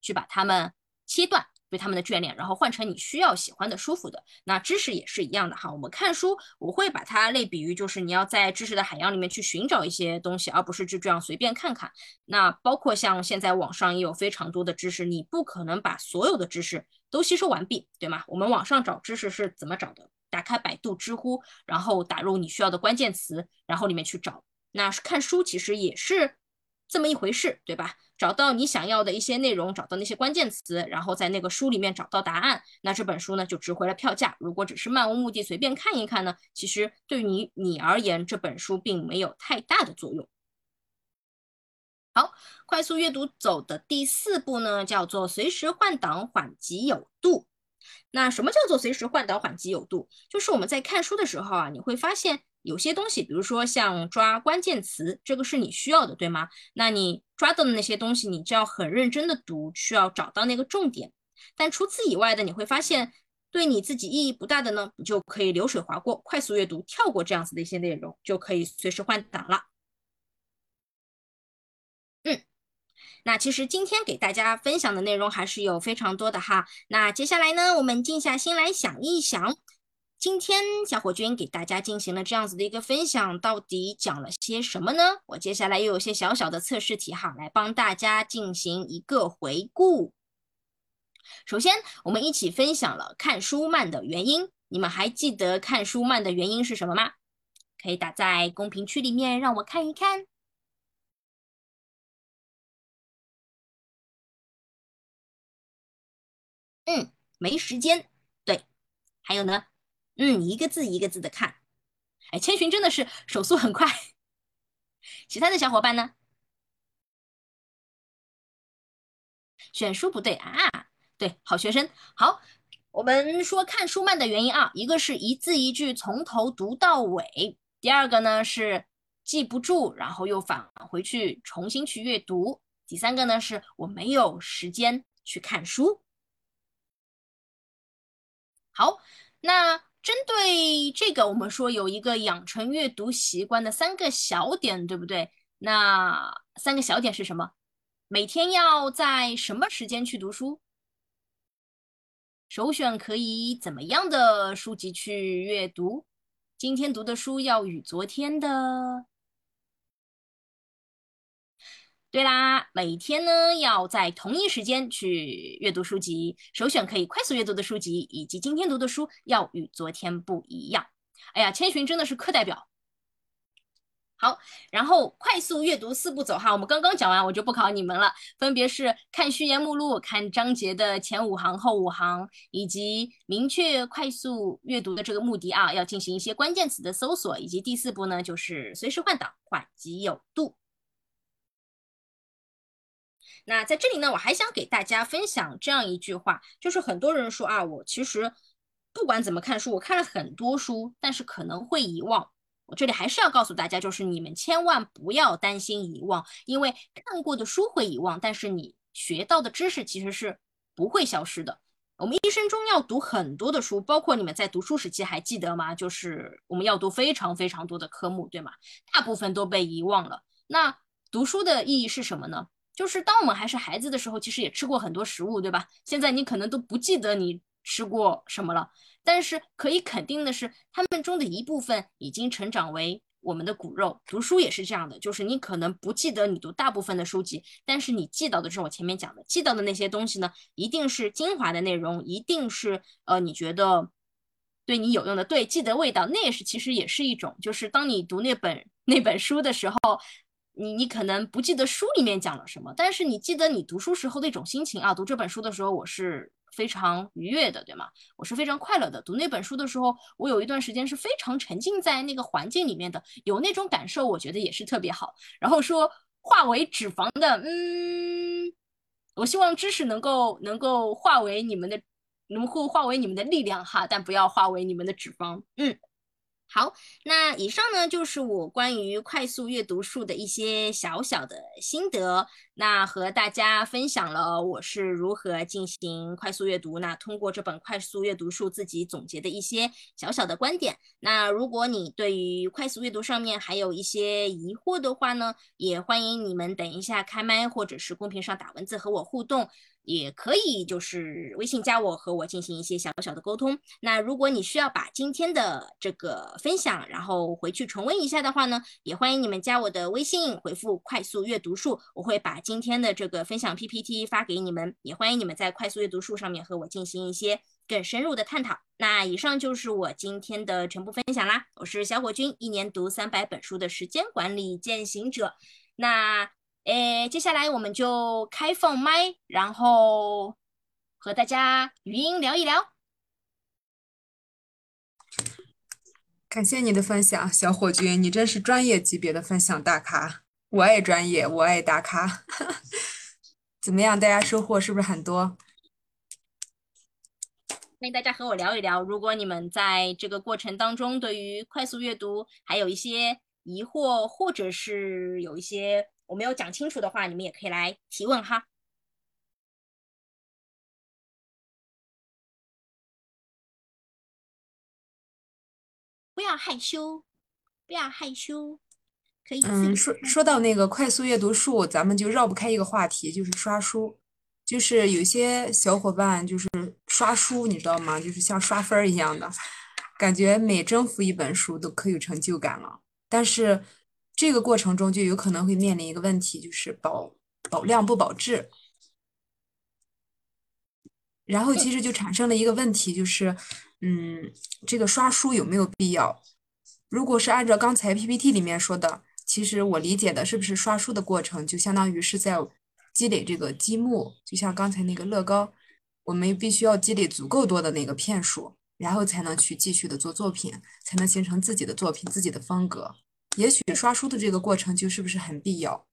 去把它们切断。对他们的眷恋，然后换成你需要、喜欢的、舒服的。那知识也是一样的哈。我们看书，我会把它类比于，就是你要在知识的海洋里面去寻找一些东西，而不是就这样随便看看。那包括像现在网上也有非常多的知识，你不可能把所有的知识都吸收完毕，对吗？我们网上找知识是怎么找的？打开百度、知乎，然后打入你需要的关键词，然后里面去找。那看书其实也是这么一回事，对吧？找到你想要的一些内容，找到那些关键词，然后在那个书里面找到答案，那这本书呢就值回了票价。如果只是漫无目的随便看一看呢，其实对于你你而言，这本书并没有太大的作用。好，快速阅读走的第四步呢，叫做随时换挡，缓急有度。那什么叫做随时换挡，缓急有度？就是我们在看书的时候啊，你会发现。有些东西，比如说像抓关键词，这个是你需要的，对吗？那你抓到的那些东西，你就要很认真的读，需要找到那个重点。但除此以外的，你会发现对你自己意义不大的呢，你就可以流水划过，快速阅读，跳过这样子的一些内容，就可以随时换挡了。嗯，那其实今天给大家分享的内容还是有非常多的哈。那接下来呢，我们静下心来想一想。今天小火君给大家进行了这样子的一个分享，到底讲了些什么呢？我接下来又有些小小的测试题哈，来帮大家进行一个回顾。首先，我们一起分享了看书慢的原因，你们还记得看书慢的原因是什么吗？可以打在公屏区里面让我看一看。嗯，没时间。对，还有呢？嗯，一个字一个字的看，哎，千寻真的是手速很快。其他的小伙伴呢？选书不对啊，对，好学生。好，我们说看书慢的原因啊，一个是一字一句从头读到尾，第二个呢是记不住，然后又返回去重新去阅读，第三个呢是我没有时间去看书。好，那。针对这个，我们说有一个养成阅读习惯的三个小点，对不对？那三个小点是什么？每天要在什么时间去读书？首选可以怎么样的书籍去阅读？今天读的书要与昨天的。对啦，每天呢要在同一时间去阅读书籍，首选可以快速阅读的书籍，以及今天读的书要与昨天不一样。哎呀，千寻真的是课代表。好，然后快速阅读四步走哈，我们刚刚讲完，我就不考你们了，分别是看序言目录、看章节的前五行、后五行，以及明确快速阅读的这个目的啊，要进行一些关键词的搜索，以及第四步呢就是随时换挡，缓急有度。那在这里呢，我还想给大家分享这样一句话，就是很多人说啊，我其实不管怎么看书，我看了很多书，但是可能会遗忘。我这里还是要告诉大家，就是你们千万不要担心遗忘，因为看过的书会遗忘，但是你学到的知识其实是不会消失的。我们一生中要读很多的书，包括你们在读书时期还记得吗？就是我们要读非常非常多的科目，对吗？大部分都被遗忘了。那读书的意义是什么呢？就是当我们还是孩子的时候，其实也吃过很多食物，对吧？现在你可能都不记得你吃过什么了。但是可以肯定的是，他们中的一部分已经成长为我们的骨肉。读书也是这样的，就是你可能不记得你读大部分的书籍，但是你记到的是我前面讲的，记到的那些东西呢，一定是精华的内容，一定是呃你觉得对你有用的。对，记得味道，那也是其实也是一种，就是当你读那本那本书的时候，你你可能不记得书里面讲了什么，但是你记得你读书时候那种心情啊。读这本书的时候，我是。非常愉悦的，对吗？我是非常快乐的。读那本书的时候，我有一段时间是非常沉浸在那个环境里面的，有那种感受，我觉得也是特别好。然后说化为脂肪的，嗯，我希望知识能够能够化为你们的，能够化为你们的力量哈，但不要化为你们的脂肪，嗯。好，那以上呢就是我关于快速阅读术的一些小小的心得，那和大家分享了我是如何进行快速阅读，那通过这本快速阅读术自己总结的一些小小的观点。那如果你对于快速阅读上面还有一些疑惑的话呢，也欢迎你们等一下开麦或者是公屏上打文字和我互动。也可以，就是微信加我，和我进行一些小小的沟通。那如果你需要把今天的这个分享，然后回去重温一下的话呢，也欢迎你们加我的微信，回复“快速阅读术”，我会把今天的这个分享 PPT 发给你们。也欢迎你们在快速阅读术上面和我进行一些更深入的探讨。那以上就是我今天的全部分享啦。我是小火君，一年读三百本书的时间管理践行者。那。诶，接下来我们就开放麦，然后和大家语音聊一聊。感谢你的分享，小火君，你真是专业级别的分享大咖。我爱专业，我爱大咖。怎么样，大家收获是不是很多？欢迎大家和我聊一聊。如果你们在这个过程当中对于快速阅读还有一些疑惑，或者是有一些。我没有讲清楚的话，你们也可以来提问哈。不要害羞，不要害羞，可以。嗯，说说到那个快速阅读术，咱们就绕不开一个话题，就是刷书。就是有些小伙伴就是刷书，你知道吗？就是像刷分儿一样的，感觉每征服一本书都可有成就感了。但是。这个过程中就有可能会面临一个问题，就是保保量不保质。然后其实就产生了一个问题，就是，嗯，这个刷书有没有必要？如果是按照刚才 PPT 里面说的，其实我理解的是不是刷书的过程就相当于是在积累这个积木，就像刚才那个乐高，我们必须要积累足够多的那个片数，然后才能去继续的做作品，才能形成自己的作品、自己的风格。也许刷书的这个过程就是不是很必要？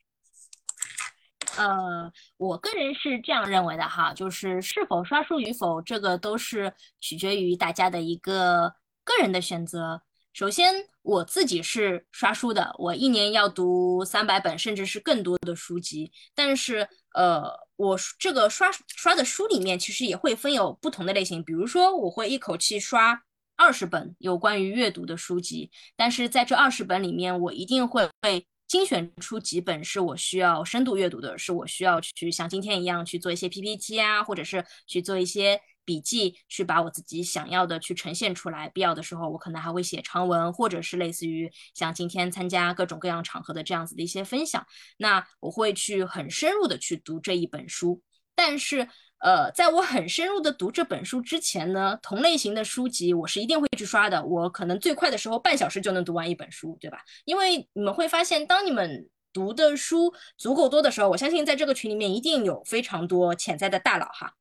呃，我个人是这样认为的哈，就是是否刷书与否，这个都是取决于大家的一个个人的选择。首先，我自己是刷书的，我一年要读三百本甚至是更多的书籍。但是，呃，我这个刷刷的书里面其实也会分有不同的类型，比如说我会一口气刷。二十本有关于阅读的书籍，但是在这二十本里面，我一定会精选出几本是我需要深度阅读的，是我需要去像今天一样去做一些 PPT 啊，或者是去做一些笔记，去把我自己想要的去呈现出来。必要的时候，我可能还会写长文，或者是类似于像今天参加各种各样场合的这样子的一些分享。那我会去很深入的去读这一本书，但是。呃，在我很深入的读这本书之前呢，同类型的书籍我是一定会去刷的。我可能最快的时候半小时就能读完一本书，对吧？因为你们会发现，当你们读的书足够多的时候，我相信在这个群里面一定有非常多潜在的大佬哈。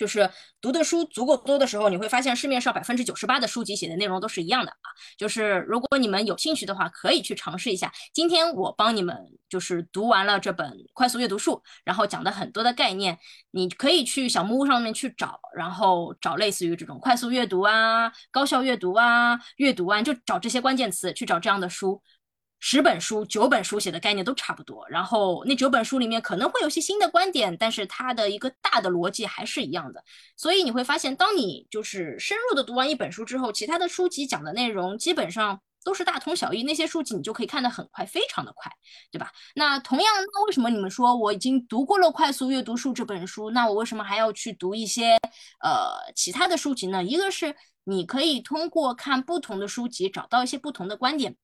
就是读的书足够多的时候，你会发现市面上百分之九十八的书籍写的内容都是一样的啊。就是如果你们有兴趣的话，可以去尝试一下。今天我帮你们就是读完了这本《快速阅读术》，然后讲的很多的概念，你可以去小木屋上面去找，然后找类似于这种快速阅读啊、高效阅读啊、阅读啊，就找这些关键词去找这样的书。十本书、九本书写的概念都差不多，然后那九本书里面可能会有些新的观点，但是它的一个大的逻辑还是一样的。所以你会发现，当你就是深入的读完一本书之后，其他的书籍讲的内容基本上都是大同小异，那些书籍你就可以看得很快，非常的快，对吧？那同样，那为什么你们说我已经读过了《快速阅读术》这本书，那我为什么还要去读一些呃其他的书籍呢？一个是你可以通过看不同的书籍，找到一些不同的观点。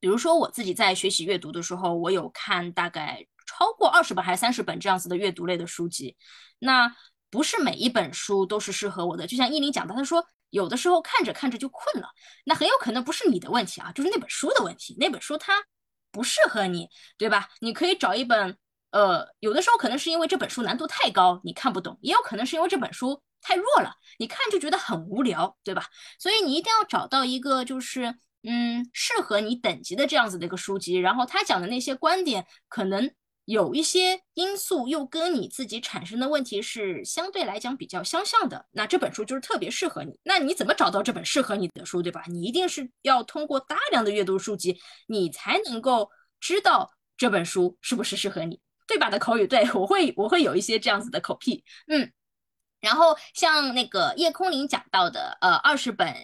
比如说我自己在学习阅读的时候，我有看大概超过二十本还是三十本这样子的阅读类的书籍。那不是每一本书都是适合我的。就像依林讲的，他说有的时候看着看着就困了，那很有可能不是你的问题啊，就是那本书的问题。那本书它不适合你，对吧？你可以找一本，呃，有的时候可能是因为这本书难度太高，你看不懂；也有可能是因为这本书太弱了，你看就觉得很无聊，对吧？所以你一定要找到一个就是。嗯，适合你等级的这样子的一个书籍，然后他讲的那些观点，可能有一些因素又跟你自己产生的问题是相对来讲比较相像的，那这本书就是特别适合你。那你怎么找到这本适合你的书，对吧？你一定是要通过大量的阅读书籍，你才能够知道这本书是不是适合你，对吧？的口语，对我会我会有一些这样子的口癖，嗯。然后像那个叶空林讲到的，呃，二十本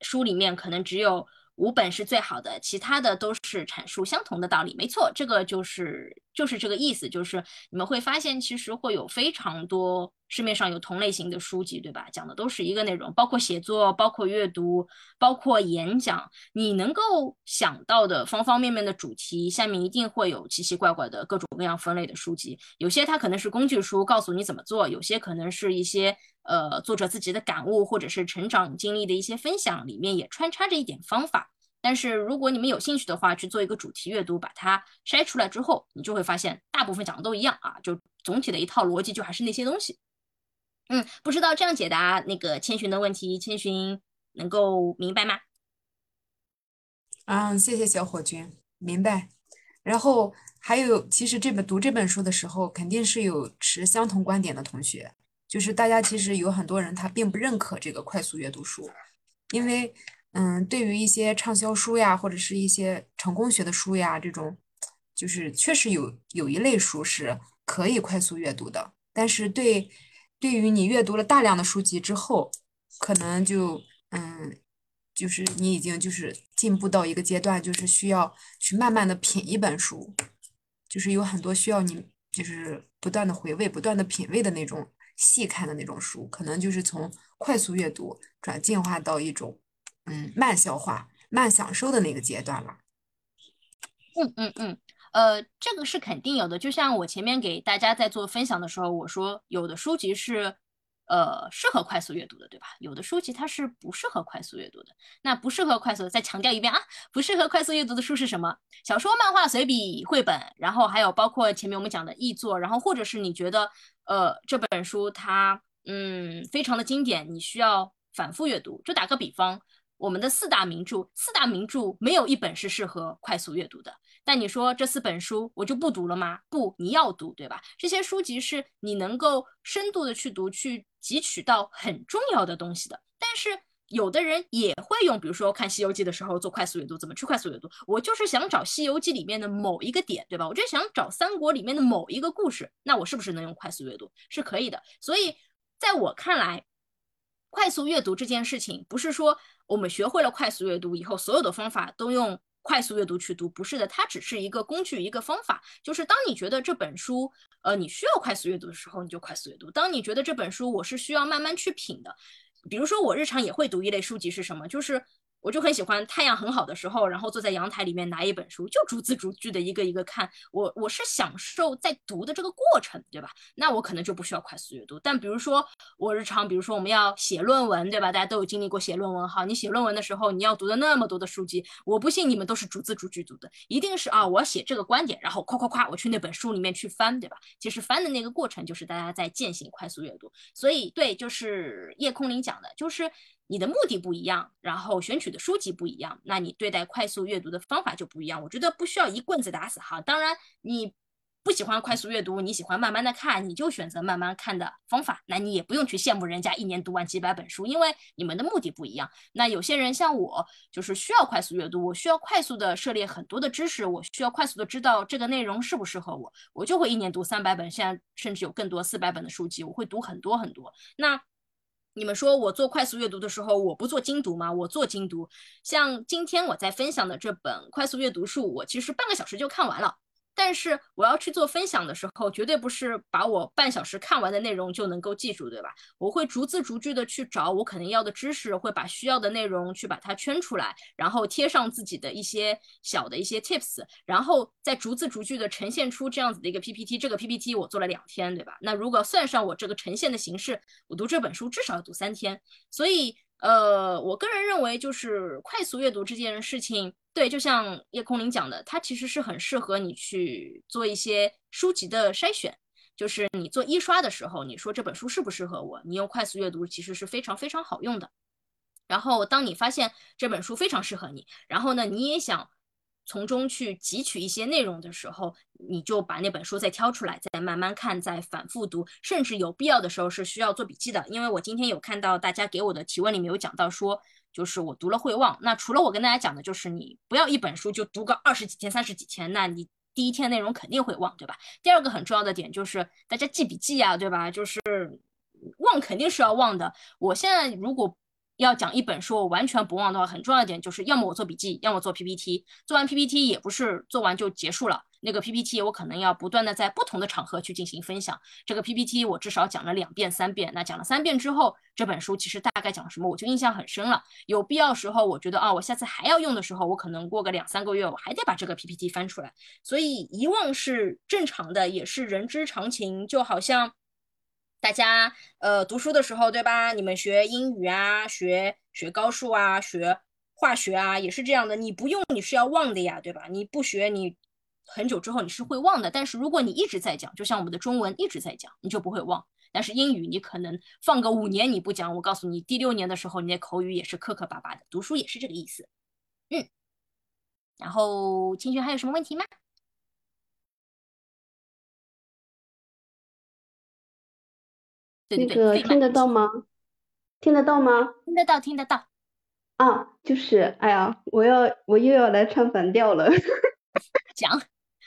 书里面可能只有。五本是最好的，其他的都是阐述相同的道理。没错，这个就是就是这个意思，就是你们会发现，其实会有非常多市面上有同类型的书籍，对吧？讲的都是一个内容，包括写作，包括阅读，包括演讲，你能够想到的方方面面的主题，下面一定会有奇奇怪怪的各种各样分类的书籍。有些它可能是工具书，告诉你怎么做；有些可能是一些。呃，作者自己的感悟或者是成长经历的一些分享，里面也穿插着一点方法。但是如果你们有兴趣的话，去做一个主题阅读，把它筛出来之后，你就会发现大部分讲的都一样啊，就总体的一套逻辑就还是那些东西。嗯，不知道这样解答那个千寻的问题，千寻能够明白吗？嗯，谢谢小火君，明白。然后还有，其实这本读这本书的时候，肯定是有持相同观点的同学。就是大家其实有很多人他并不认可这个快速阅读书，因为嗯，对于一些畅销书呀，或者是一些成功学的书呀，这种就是确实有有一类书是可以快速阅读的，但是对对于你阅读了大量的书籍之后，可能就嗯，就是你已经就是进步到一个阶段，就是需要去慢慢的品一本书，就是有很多需要你就是不断的回味、不断的品味的那种。细看的那种书，可能就是从快速阅读转进化到一种嗯慢消化、慢享受的那个阶段了。嗯嗯嗯，呃，这个是肯定有的。就像我前面给大家在做分享的时候，我说有的书籍是。呃，适合快速阅读的，对吧？有的书籍它是不适合快速阅读的。那不适合快速，再强调一遍啊，不适合快速阅读的书是什么？小说、漫画、随笔、绘本，然后还有包括前面我们讲的译作，然后或者是你觉得呃这本书它嗯非常的经典，你需要反复阅读。就打个比方，我们的四大名著，四大名著没有一本是适合快速阅读的。但你说这四本书我就不读了吗？不，你要读，对吧？这些书籍是你能够深度的去读，去汲取到很重要的东西的。但是有的人也会用，比如说看《西游记》的时候做快速阅读，怎么去快速阅读？我就是想找《西游记》里面的某一个点，对吧？我就想找三国里面的某一个故事，那我是不是能用快速阅读？是可以的。所以在我看来，快速阅读这件事情，不是说我们学会了快速阅读以后，所有的方法都用。快速阅读去读不是的，它只是一个工具，一个方法。就是当你觉得这本书，呃，你需要快速阅读的时候，你就快速阅读；当你觉得这本书我是需要慢慢去品的，比如说我日常也会读一类书籍是什么？就是我就很喜欢太阳很好的时候，然后坐在阳台里面拿一本书，就逐字逐句的一个一个看。我我是享受在读的这个过程，对吧？那我可能就不需要快速阅读。但比如说我日常，比如说我们要写论文，对吧？大家都有经历过写论文哈。你写论文的时候，你要读的那么多的书籍，我不信你们都是逐字逐句读的，一定是啊，我要写这个观点，然后夸夸夸，我去那本书里面去翻，对吧？其实翻的那个过程就是大家在践行快速阅读。所以对，就是叶空林讲的，就是。你的目的不一样，然后选取的书籍不一样，那你对待快速阅读的方法就不一样。我觉得不需要一棍子打死哈。当然，你不喜欢快速阅读，你喜欢慢慢的看，你就选择慢慢看的方法。那你也不用去羡慕人家一年读完几百本书，因为你们的目的不一样。那有些人像我，就是需要快速阅读，我需要快速的涉猎很多的知识，我需要快速的知道这个内容适不适合我，我就会一年读三百本，现在甚至有更多四百本的书籍，我会读很多很多。那。你们说我做快速阅读的时候，我不做精读吗？我做精读。像今天我在分享的这本《快速阅读书》，我其实半个小时就看完了。但是我要去做分享的时候，绝对不是把我半小时看完的内容就能够记住，对吧？我会逐字逐句的去找我可能要的知识，会把需要的内容去把它圈出来，然后贴上自己的一些小的一些 tips，然后再逐字逐句的呈现出这样子的一个 PPT。这个 PPT 我做了两天，对吧？那如果算上我这个呈现的形式，我读这本书至少要读三天。所以，呃，我个人认为就是快速阅读这件事情。对，就像叶空灵讲的，它其实是很适合你去做一些书籍的筛选。就是你做一刷的时候，你说这本书适不适合我，你用快速阅读其实是非常非常好用的。然后当你发现这本书非常适合你，然后呢，你也想从中去汲取一些内容的时候，你就把那本书再挑出来，再慢慢看，再反复读，甚至有必要的时候是需要做笔记的。因为我今天有看到大家给我的提问里面有讲到说。就是我读了会忘。那除了我跟大家讲的，就是你不要一本书就读个二十几天、三十几天，那你第一天内容肯定会忘，对吧？第二个很重要的点就是大家记笔记啊，对吧？就是忘肯定是要忘的。我现在如果要讲一本书我完全不忘的话，很重要的点就是要么我做笔记，要么做 PPT。做完 PPT 也不是做完就结束了。那个 PPT 我可能要不断的在不同的场合去进行分享。这个 PPT 我至少讲了两遍、三遍。那讲了三遍之后，这本书其实大概讲什么，我就印象很深了。有必要时候，我觉得啊，我下次还要用的时候，我可能过个两三个月，我还得把这个 PPT 翻出来。所以遗忘是正常的，也是人之常情。就好像大家呃读书的时候，对吧？你们学英语啊，学学高数啊，学化学啊，也是这样的。你不用，你是要忘的呀，对吧？你不学，你。很久之后你是会忘的，但是如果你一直在讲，就像我们的中文一直在讲，你就不会忘。但是英语你可能放个五年你不讲，我告诉你，第六年的时候你的口语也是磕磕巴巴的。读书也是这个意思，嗯。然后青群还有什么问题吗？那个听得到吗？听得到吗？听得到，听得到。啊，就是，哎呀，我要我又要来唱反调了。讲。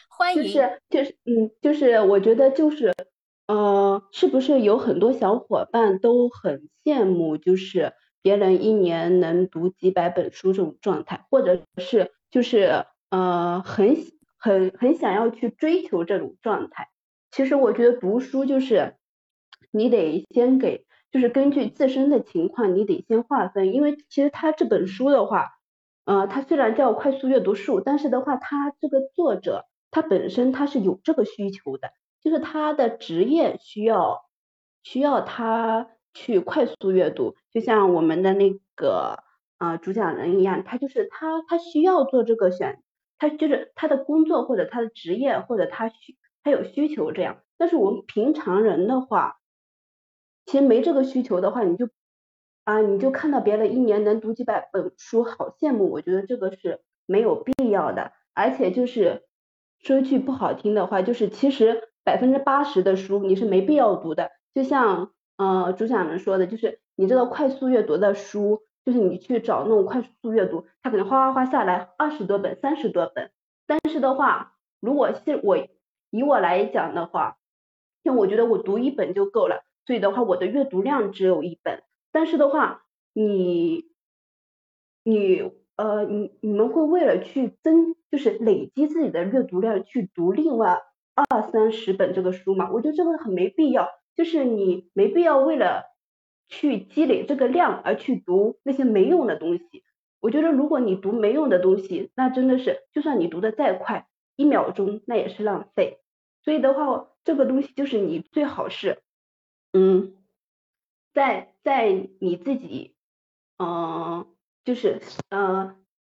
欢迎，就是就是嗯，就是我觉得就是，呃，是不是有很多小伙伴都很羡慕，就是别人一年能读几百本书这种状态，或者是就是呃很很很想要去追求这种状态。其实我觉得读书就是你得先给，就是根据自身的情况，你得先划分，因为其实他这本书的话，呃，它虽然叫快速阅读术，但是的话，它这个作者。他本身他是有这个需求的，就是他的职业需要需要他去快速阅读，就像我们的那个呃主讲人一样，他就是他他需要做这个选，他就是他的工作或者他的职业或者他需他有需求这样，但是我们平常人的话，其实没这个需求的话，你就啊你就看到别人一年能读几百本书，好羡慕，我觉得这个是没有必要的，而且就是。说句不好听的话，就是其实百分之八十的书你是没必要读的。就像呃主讲人说的，就是你这个快速阅读的书，就是你去找那种快速阅读，它可能哗哗哗下来二十多本、三十多本。但是的话，如果是我以我来讲的话，像我觉得我读一本就够了，所以的话我的阅读量只有一本。但是的话，你你。呃，你你们会为了去增，就是累积自己的阅读量，去读另外二三十本这个书吗？我觉得这个很没必要，就是你没必要为了去积累这个量而去读那些没用的东西。我我觉得如果你读没用的东西，那真的是就算你读的再快，一秒钟那也是浪费。所以的话，这个东西就是你最好是，嗯，在在你自己，嗯，就是呃，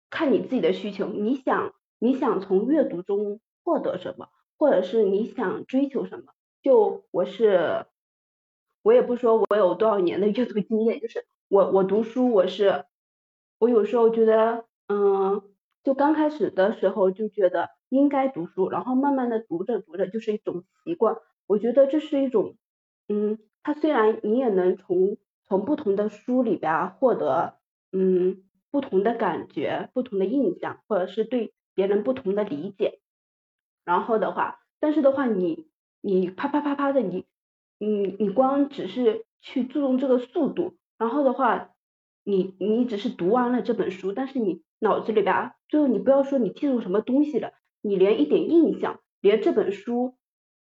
看你自己的需求，你想你想从阅读中获得什么，或者是你想追求什么？就我是，我也不说我有多少年的阅读经验，就是我我读书我是，我有时候觉得，嗯，就刚开始的时候就觉得。应该读书，然后慢慢的读着读着就是一种习惯。我觉得这是一种，嗯，它虽然你也能从从不同的书里边获得，嗯，不同的感觉、不同的印象，或者是对别人不同的理解。然后的话，但是的话，你你啪啪啪啪的，你你你光只是去注重这个速度，然后的话，你你只是读完了这本书，但是你脑子里边最后你不要说你记住什么东西了。你连一点印象，连这本书，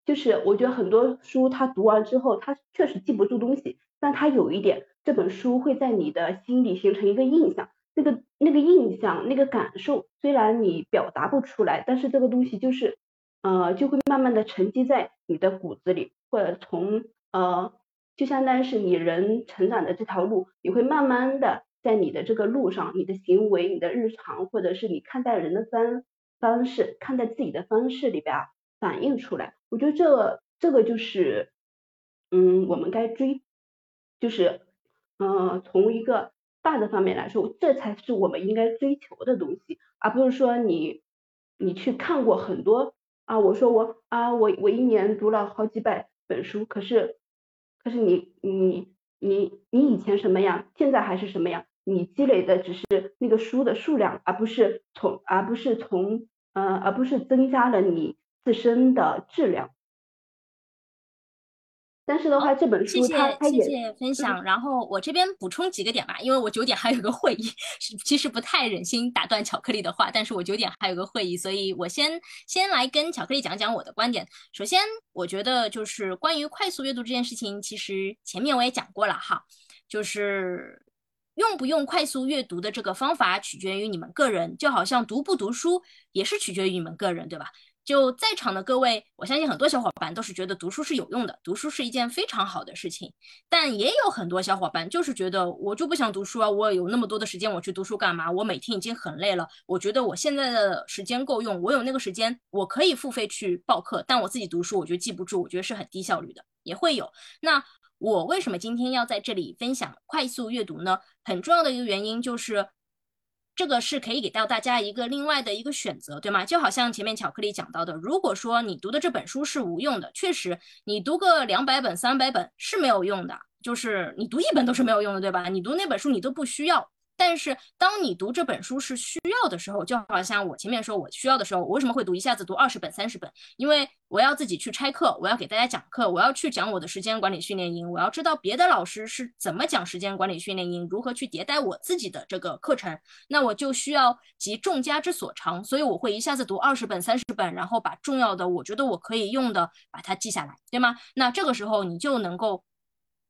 就是我觉得很多书他读完之后，他确实记不住东西，但他有一点，这本书会在你的心里形成一个印象，那个那个印象，那个感受，虽然你表达不出来，但是这个东西就是，呃，就会慢慢的沉积在你的骨子里，或者从呃，就相当于是你人成长的这条路，你会慢慢的在你的这个路上，你的行为、你的日常，或者是你看待人的方。方式看待自己的方式里边啊反映出来，我觉得这这个就是，嗯，我们该追，就是，呃，从一个大的方面来说，这才是我们应该追求的东西，而不是说你你去看过很多啊，我说我啊，我我一年读了好几百本书，可是可是你你你你以前什么样，现在还是什么样？你积累的只是那个书的数量，而不是从，而不是从，呃，而不是增加了你自身的质量。但是的话，这本书它它也谢谢分享。然后我这边补充几个点吧，因为我九点还有个会议，是其实不太忍心打断巧克力的话，但是我九点还有个会议，所以我先先来跟巧克力讲讲我的观点。首先，我觉得就是关于快速阅读这件事情，其实前面我也讲过了哈，就是。用不用快速阅读的这个方法取决于你们个人，就好像读不读书也是取决于你们个人，对吧？就在场的各位，我相信很多小伙伴都是觉得读书是有用的，读书是一件非常好的事情。但也有很多小伙伴就是觉得我就不想读书啊，我有那么多的时间，我去读书干嘛？我每天已经很累了，我觉得我现在的时间够用，我有那个时间，我可以付费去报课，但我自己读书，我觉得记不住，我觉得是很低效率的，也会有那。我为什么今天要在这里分享快速阅读呢？很重要的一个原因就是，这个是可以给到大家一个另外的一个选择，对吗？就好像前面巧克力讲到的，如果说你读的这本书是无用的，确实你读个两百本、三百本是没有用的，就是你读一本都是没有用的，对吧？你读那本书你都不需要。但是，当你读这本书是需要的时候，就好像我前面说我需要的时候，我为什么会读一下子读二十本、三十本？因为我要自己去拆课，我要给大家讲课，我要去讲我的时间管理训练营，我要知道别的老师是怎么讲时间管理训练营，如何去迭代我自己的这个课程，那我就需要集众家之所长，所以我会一下子读二十本、三十本，然后把重要的我觉得我可以用的把它记下来，对吗？那这个时候你就能够。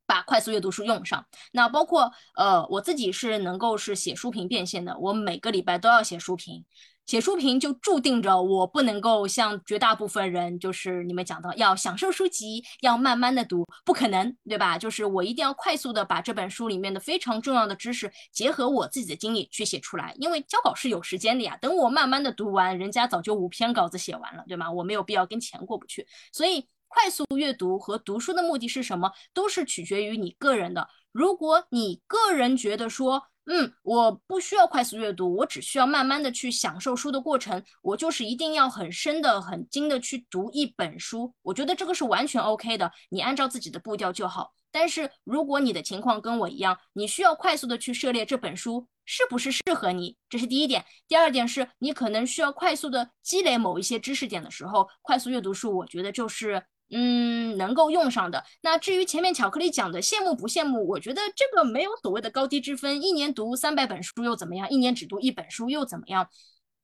把快速阅读书用上，那包括呃，我自己是能够是写书评变现的，我每个礼拜都要写书评，写书评就注定着我不能够像绝大部分人，就是你们讲到要享受书籍，要慢慢的读，不可能，对吧？就是我一定要快速的把这本书里面的非常重要的知识，结合我自己的经历去写出来，因为交稿是有时间的呀，等我慢慢的读完，人家早就五篇稿子写完了，对吗？我没有必要跟钱过不去，所以。快速阅读和读书的目的是什么，都是取决于你个人的。如果你个人觉得说，嗯，我不需要快速阅读，我只需要慢慢的去享受书的过程，我就是一定要很深的、很精的去读一本书，我觉得这个是完全 OK 的。你按照自己的步调就好。但是如果你的情况跟我一样，你需要快速的去涉猎这本书是不是适合你，这是第一点。第二点是你可能需要快速的积累某一些知识点的时候，快速阅读书，我觉得就是。嗯，能够用上的。那至于前面巧克力讲的羡慕不羡慕，我觉得这个没有所谓的高低之分。一年读三百本书又怎么样？一年只读一本书又怎么样？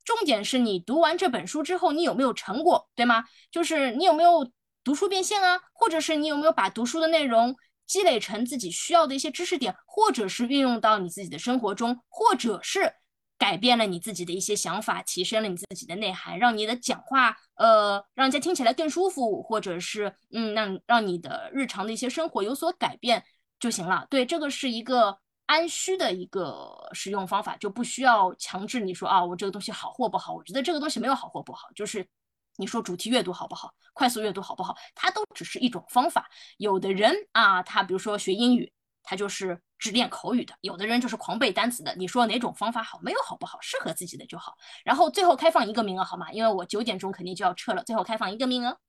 重点是你读完这本书之后，你有没有成果，对吗？就是你有没有读书变现啊？或者是你有没有把读书的内容积累成自己需要的一些知识点，或者是运用到你自己的生活中，或者是改变了你自己的一些想法，提升了你自己的内涵，让你的讲话呃让人家听起来更舒服，或者是嗯让让你的日常的一些生活有所改变就行了。对，这个是一个安需的一个使用方法，就不需要强制你说啊我这个东西好或不好。我觉得这个东西没有好或不好，就是你说主题阅读好不好，快速阅读好不好，它都只是一种方法。有的人啊，他比如说学英语。他就是只练口语的，有的人就是狂背单词的。你说哪种方法好？没有好不好，适合自己的就好。然后最后开放一个名额，好吗？因为我九点钟肯定就要撤了，最后开放一个名额。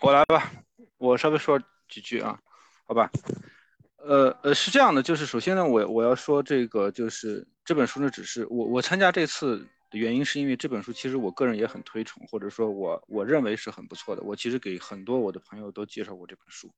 我来吧，我稍微说几句啊，好吧。呃呃，是这样的，就是首先呢，我我要说这个，就是这本书呢，只是我我参加这次。的原因是因为这本书其实我个人也很推崇，或者说我我认为是很不错的。我其实给很多我的朋友都介绍过这本书，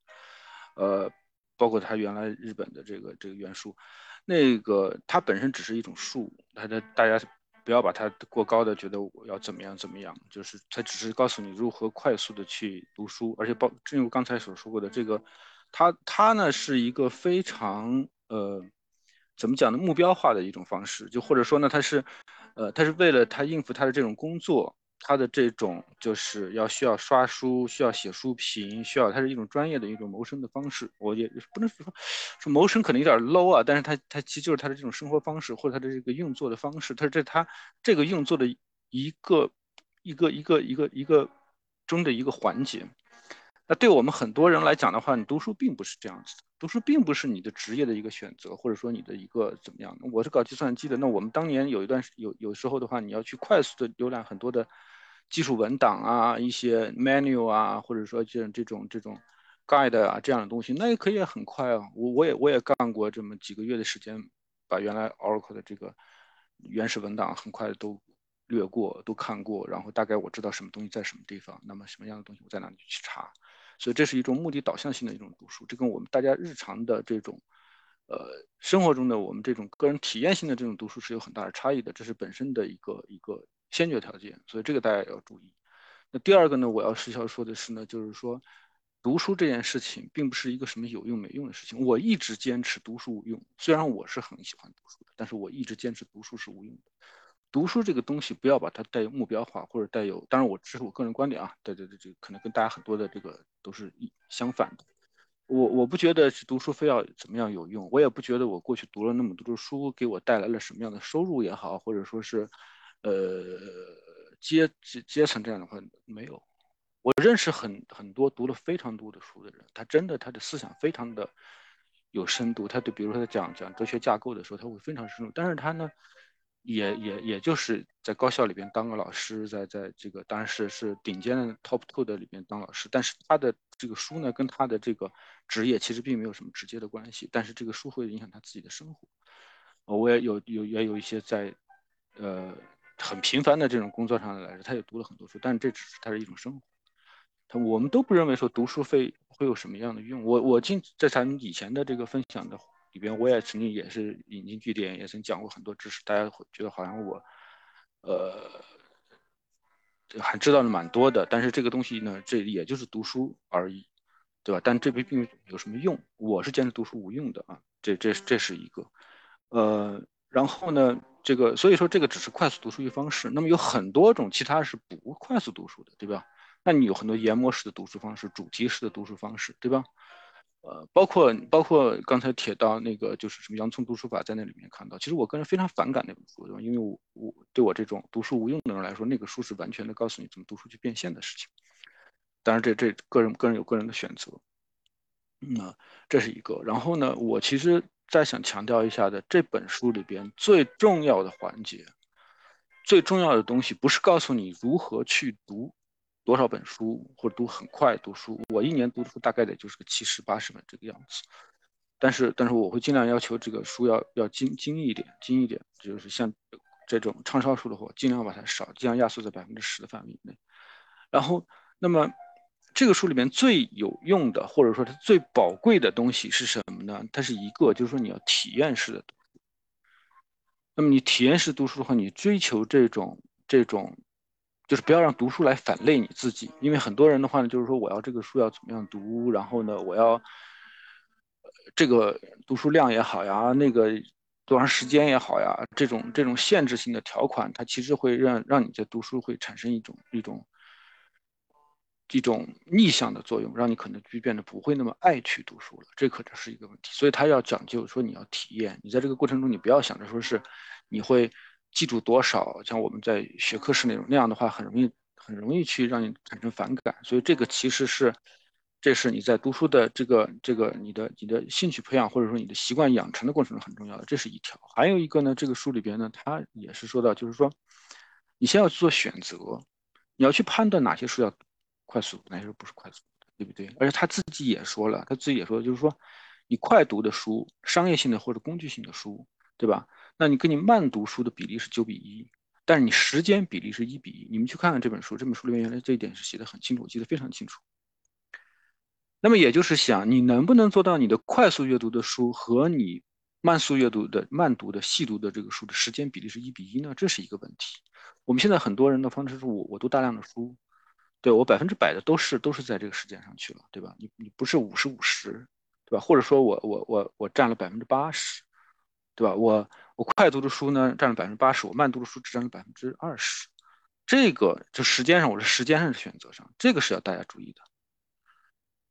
呃，包括他原来日本的这个这个原书，那个它本身只是一种术，它的大家不要把它过高的觉得我要怎么样怎么样，就是它只是告诉你如何快速的去读书，而且包正如刚才所说过的这个，它它呢是一个非常呃。怎么讲呢？目标化的一种方式，就或者说呢，它是，呃，他是为了他应付他的这种工作，他的这种就是要需要刷书，需要写书评，需要他是一种专业的一种谋生的方式。我也不能说说谋生可能有点 low 啊，但是他他其实就是他的这种生活方式，或者他的这个运作的方式，他是这他这个运作的一个一个一个一个一个中的一个环节。那对我们很多人来讲的话，你读书并不是这样子的。读书并不是你的职业的一个选择，或者说你的一个怎么样？我是搞计算机的，那我们当年有一段有有时候的话，你要去快速的浏览很多的技术文档啊，一些 menu 啊，或者说这这种这种 guide 啊这样的东西，那也可以很快啊。我我也我也干过这么几个月的时间，把原来 Oracle 的这个原始文档很快都略过，都看过，然后大概我知道什么东西在什么地方，那么什么样的东西我在哪里去查。所以这是一种目的导向性的一种读书，这跟我们大家日常的这种，呃，生活中的我们这种个人体验性的这种读书是有很大的差异的，这是本身的一个一个先决条件。所以这个大家要注意。那第二个呢，我要是要说的是呢，就是说，读书这件事情并不是一个什么有用没用的事情。我一直坚持读书无用，虽然我是很喜欢读书的，但是我一直坚持读书是无用的。读书这个东西，不要把它带有目标化，或者带有，当然我这是我个人观点啊，对对对，这可能跟大家很多的这个都是一相反的。我我不觉得是读书非要怎么样有用，我也不觉得我过去读了那么多的书给我带来了什么样的收入也好，或者说是，呃，阶阶阶层这样的话没有。我认识很很多读了非常多的书的人，他真的他的思想非常的有深度，他对比如说他讲讲哲学架构的时候，他会非常深入，但是他呢。也也也就是在高校里边当个老师，在在这个当然是是顶尖的 top two 的里边当老师，但是他的这个书呢，跟他的这个职业其实并没有什么直接的关系，但是这个书会影响他自己的生活。我也有有也有一些在呃很平凡的这种工作上来说，他也读了很多书，但这只是他的一种生活。他我们都不认为说读书会会有什么样的用。我我今在咱以前的这个分享的。里边我也曾经也是引经据典，也曾讲过很多知识，大家会觉得好像我，呃，还知道的蛮多的。但是这个东西呢，这也就是读书而已，对吧？但这并并有什么用？我是坚持读书无用的啊，这这这是一个，呃，然后呢，这个所以说这个只是快速读书一方式。那么有很多种其他是不快速读书的，对吧？那你有很多研磨式的读书方式，主题式的读书方式，对吧？呃，包括包括刚才提到那个就是什么洋葱读书法，在那里面看到，其实我个人非常反感那本书，因为我我对我这种读书无用的人来说，那个书是完全的告诉你怎么读书去变现的事情。当然，这这个人个人有个人的选择。嗯，这是一个。然后呢，我其实再想强调一下的，这本书里边最重要的环节，最重要的东西，不是告诉你如何去读。多少本书或者读很快读书，我一年读书大概得就是个七十八十本这个样子，但是但是我会尽量要求这个书要要精精一点精一点，就是像这种畅销书的话，尽量把它少，尽量压缩在百分之十的范围以内。然后，那么这个书里面最有用的或者说它最宝贵的东西是什么呢？它是一个就是说你要体验式的读。那么你体验式读书的话，你追求这种这种。就是不要让读书来反累你自己，因为很多人的话呢，就是说我要这个书要怎么样读，然后呢，我要，这个读书量也好呀，那个多长时间也好呀，这种这种限制性的条款，它其实会让让你在读书会产生一种一种一种逆向的作用，让你可能就变得不会那么爱去读书了，这可能是一个问题。所以他要讲究说你要体验，你在这个过程中你不要想着说是你会记住多少，像我们在学科室那种那样的话，很容易很容易去让你产生反感。所以这个其实是。这是你在读书的这个这个你的你的兴趣培养或者说你的习惯养成的过程中很重要的，这是一条。还有一个呢，这个书里边呢，它也是说到，就是说，你先要做选择，你要去判断哪些书要快速，哪些书不是快速，对不对？而且他自己也说了，他自己也说，就是说，你快读的书，商业性的或者工具性的书，对吧？那你跟你慢读书的比例是九比一，但是你时间比例是一比一。你们去看看这本书，这本书里面原来这一点是写的很清楚，我记得非常清楚。那么也就是想，你能不能做到你的快速阅读的书和你慢速阅读的慢读的细读的这个书的时间比例是一比一呢？这是一个问题。我们现在很多人的方式是我我读大量的书，对我百分之百的都是都是在这个时间上去了，对吧？你你不是五十五十，对吧？或者说我我我我占了百分之八十，对吧？我我快读的书呢占了百分之八十，我慢读的书只占了百分之二十，这个就时间上我是时间上的选择上，这个是要大家注意的。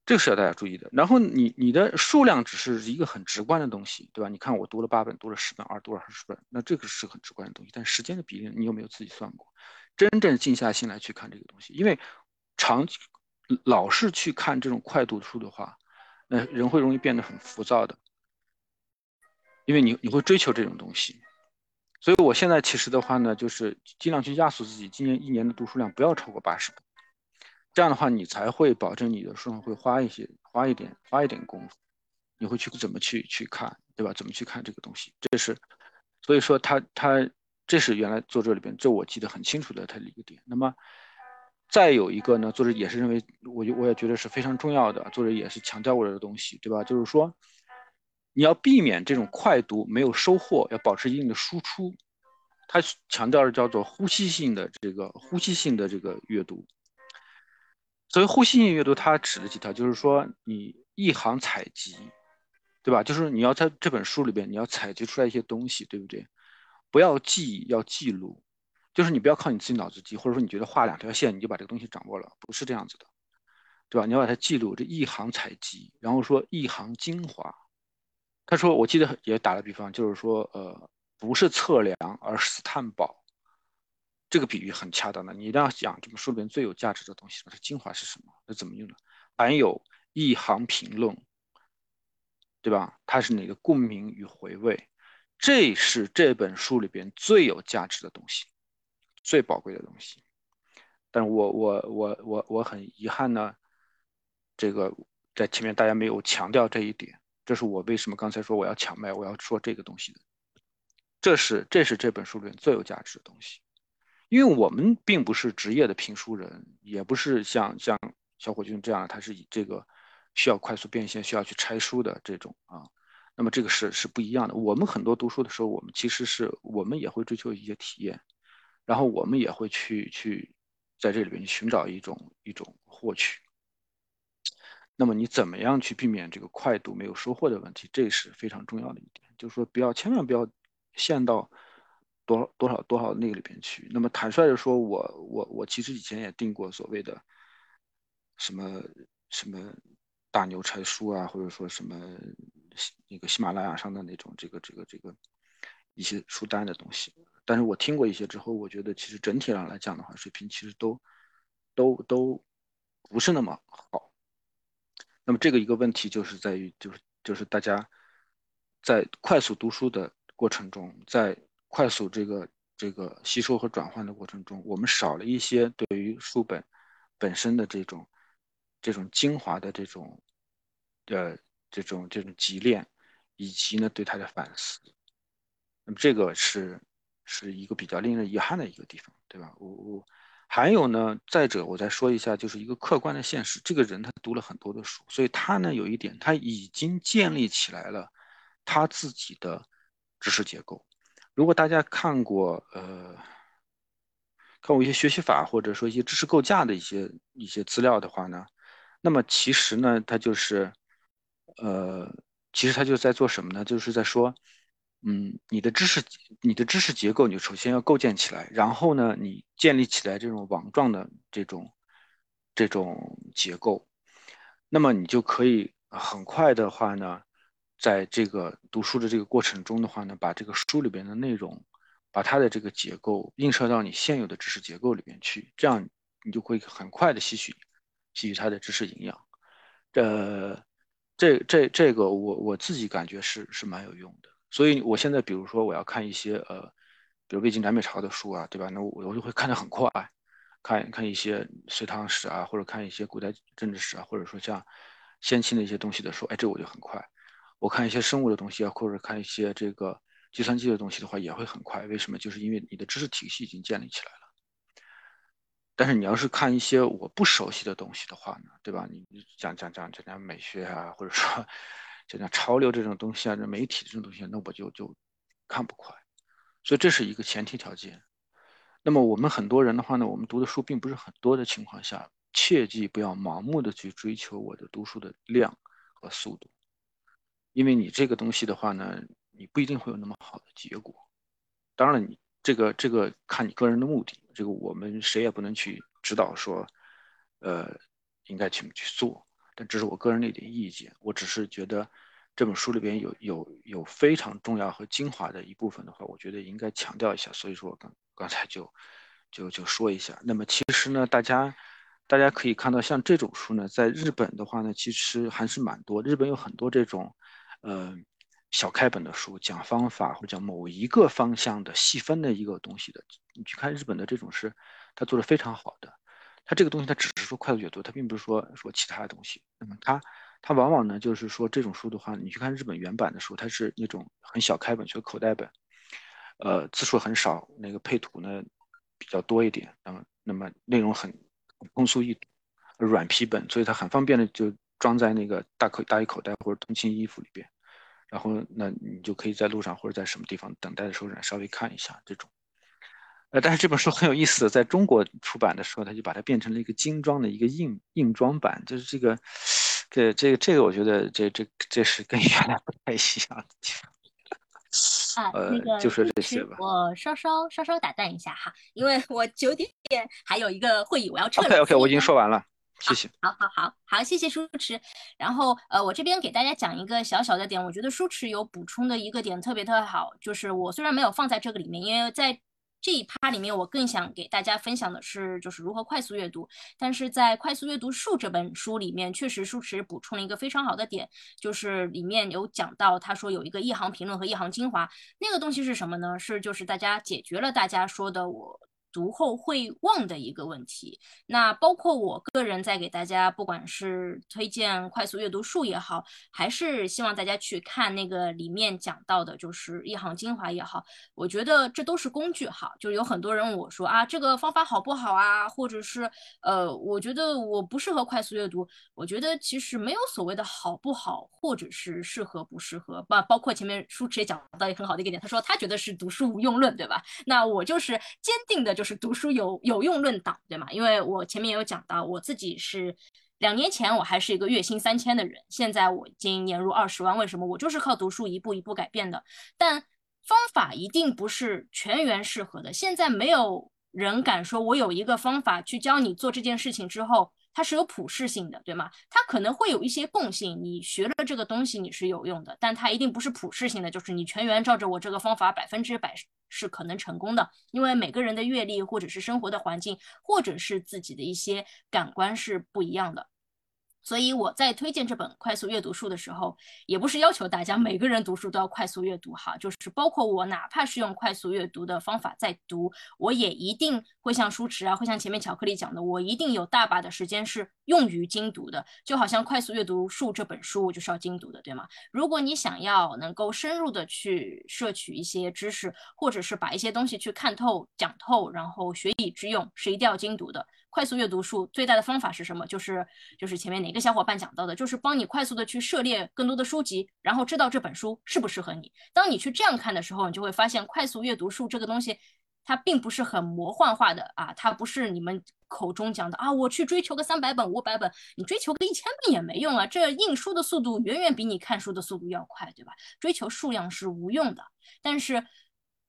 这个是要大家注意的。然后你你的数量只是一个很直观的东西，对吧？你看我读了八本，读了十本，二读了二十本，那这个是很直观的东西。但时间的比例，你有没有自己算过？真正静下心来去看这个东西，因为长老是去看这种快读书的话，那人会容易变得很浮躁的，因为你你会追求这种东西。所以我现在其实的话呢，就是尽量去压缩自己今年一年的读书量，不要超过八十本。这样的话，你才会保证你的书上会花一些、花一点、花一点功夫。你会去怎么去去看，对吧？怎么去看这个东西？这是，所以说他他这是原来作者里边，这我记得很清楚的他的一个点。那么再有一个呢，作者也是认为，我我也觉得是非常重要的。作者也是强调过这个东西，对吧？就是说你要避免这种快读没有收获，要保持一定的输出。他强调的叫做呼吸性的这个呼吸性的这个阅读。所以，呼吸性阅读它指的几条，就是说你一行采集，对吧？就是你要在这本书里边，你要采集出来一些东西，对不对？不要记，要记录。就是你不要靠你自己脑子记，或者说你觉得画两条线你就把这个东西掌握了，不是这样子的，对吧？你要把它记录，这一行采集，然后说一行精华。他说，我记得也打了比方，就是说，呃，不是测量，而是探宝。这个比喻很恰当的，你一定要讲这本书里面最有价值的东西，它精华是什么？它怎么用的？含有一行评论，对吧？它是你的共鸣与回味？这是这本书里边最有价值的东西，最宝贵的东西。但我我我我我很遗憾呢，这个在前面大家没有强调这一点，这是我为什么刚才说我要抢麦，我要说这个东西的。这是这是这本书里面最有价值的东西。因为我们并不是职业的评书人，也不是像像小火军这样，他是以这个需要快速变现、需要去拆书的这种啊，那么这个是是不一样的。我们很多读书的时候，我们其实是我们也会追求一些体验，然后我们也会去去在这里边寻找一种一种获取。那么你怎么样去避免这个快读没有收获的问题？这是非常重要的一点，就是说不要千万不要陷到。多少多少多少那个里边去？那么坦率的说，我我我其实以前也订过所谓的什么什么大牛拆书啊，或者说什么那个喜马拉雅上的那种这个这个这个一些书单的东西。但是我听过一些之后，我觉得其实整体上来讲的话，水平其实都都都不是那么好。那么这个一个问题就是在于，就是就是大家在快速读书的过程中，在快速这个这个吸收和转换的过程中，我们少了一些对于书本本身的这种这种精华的这种呃这种这种提炼，以及呢对它的反思。那么这个是是一个比较令人遗憾的一个地方，对吧？我我还有呢，再者我再说一下，就是一个客观的现实。这个人他读了很多的书，所以他呢有一点，他已经建立起来了他自己的知识结构。如果大家看过呃看过一些学习法或者说一些知识构架的一些一些资料的话呢，那么其实呢，他就是呃其实他就在做什么呢？就是在说，嗯，你的知识，你的知识结构，你首先要构建起来，然后呢，你建立起来这种网状的这种这种结构，那么你就可以很快的话呢，在这个读书的这个过程中的话呢，把这个书里边的内容，把它的这个结构映射到你现有的知识结构里面去，这样你就会很快的吸取吸取它的知识营养。这这这这个我我自己感觉是是蛮有用的，所以我现在比如说我要看一些呃，比如魏晋南北朝的书啊，对吧？那我我就会看得很快，看看一些隋唐史啊，或者看一些古代政治史啊，或者说像先秦的一些东西的时候，哎，这我就很快。我看一些生物的东西啊，或者看一些这个计算机的东西的话，也会很快。为什么？就是因为你的知识体系已经建立起来了。但是你要是看一些我不熟悉的东西的话呢，对吧？你讲讲讲讲讲美学啊，或者说就像潮流这种东西啊，这媒体这种东西，那我就就看不快。所以这是一个前提条件。那么我们很多人的话呢，我们读的书并不是很多的情况下，切记不要盲目的去追求我的读书的量和速度，因为你这个东西的话呢，你不一定会有那么好的结果。当然了，你。这个这个看你个人的目的，这个我们谁也不能去指导说，呃，应该去去做。但这是我个人的一点意见。我只是觉得这本书里边有有有非常重要和精华的一部分的话，我觉得应该强调一下。所以说，我刚刚才就就就说一下。那么其实呢，大家大家可以看到，像这种书呢，在日本的话呢，其实还是蛮多。日本有很多这种，呃。小开本的书讲方法或者讲某一个方向的细分的一个东西的，你去看日本的这种是，他做的非常好的。他这个东西他只说快速阅读，它并不是说说其他的东西。那么它，它往往呢就是说这种书的话，你去看日本原版的书，它是那种很小开本，就口袋本，呃，字数很少，那个配图呢比较多一点，那么那么内容很通俗易读，软皮本，所以它很方便的就装在那个大口大衣口袋或者通勤衣服里边。然后，那你就可以在路上或者在什么地方等待的时候呢，稍微看一下这种。呃，但是这本书很有意思，在中国出版的时候，他就把它变成了一个精装的一个硬硬装版，就是这个，这这个这个，我觉得这这这是跟原来不太一样的地方。啊，那个就说这些吧。我稍稍稍稍打断一下哈，因为我九点还有一个会议，我要撤。OK OK，我已经说完了。谢谢，好好好好，谢谢舒池。然后呃，我这边给大家讲一个小小的点，我觉得舒池有补充的一个点特别特别好，就是我虽然没有放在这个里面，因为在这一趴里面，我更想给大家分享的是就是如何快速阅读。但是在《快速阅读术》这本书里面，确实书池补充了一个非常好的点，就是里面有讲到，他说有一个一行评论和一行精华，那个东西是什么呢？是就是大家解决了大家说的我。读后会忘的一个问题，那包括我个人在给大家，不管是推荐快速阅读术也好，还是希望大家去看那个里面讲到的，就是一行精华也好，我觉得这都是工具哈。就是有很多人问我说啊，这个方法好不好啊？或者是呃，我觉得我不适合快速阅读。我觉得其实没有所谓的好不好，或者是适合不适合。包包括前面舒池也讲到一个很好的一个点，他说他觉得是读书无用论，对吧？那我就是坚定的。就就是读书有有用论党，对吗？因为我前面有讲到，我自己是两年前我还是一个月薪三千的人，现在我已经年入二十万。为什么？我就是靠读书一步一步改变的。但方法一定不是全员适合的。现在没有人敢说，我有一个方法去教你做这件事情之后。它是有普适性的，对吗？它可能会有一些共性，你学了这个东西你是有用的，但它一定不是普适性的，就是你全员照着我这个方法百分之百是可能成功的，因为每个人的阅历或者是生活的环境，或者是自己的一些感官是不一样的。所以我在推荐这本快速阅读书的时候，也不是要求大家每个人读书都要快速阅读哈，就是包括我，哪怕是用快速阅读的方法在读，我也一定会像舒池啊，会像前面巧克力讲的，我一定有大把的时间是用于精读的。就好像快速阅读术这本书，我就是要精读的，对吗？如果你想要能够深入的去摄取一些知识，或者是把一些东西去看透、讲透，然后学以致用，是一定要精读的。快速阅读术最大的方法是什么？就是就是前面哪个小伙伴讲到的，就是帮你快速的去涉猎更多的书籍，然后知道这本书适不适合你。当你去这样看的时候，你就会发现快速阅读术这个东西，它并不是很魔幻化的啊，它不是你们口中讲的啊，我去追求个三百本、五百本，你追求个一千本也没用啊，这印书的速度远远比你看书的速度要快，对吧？追求数量是无用的，但是。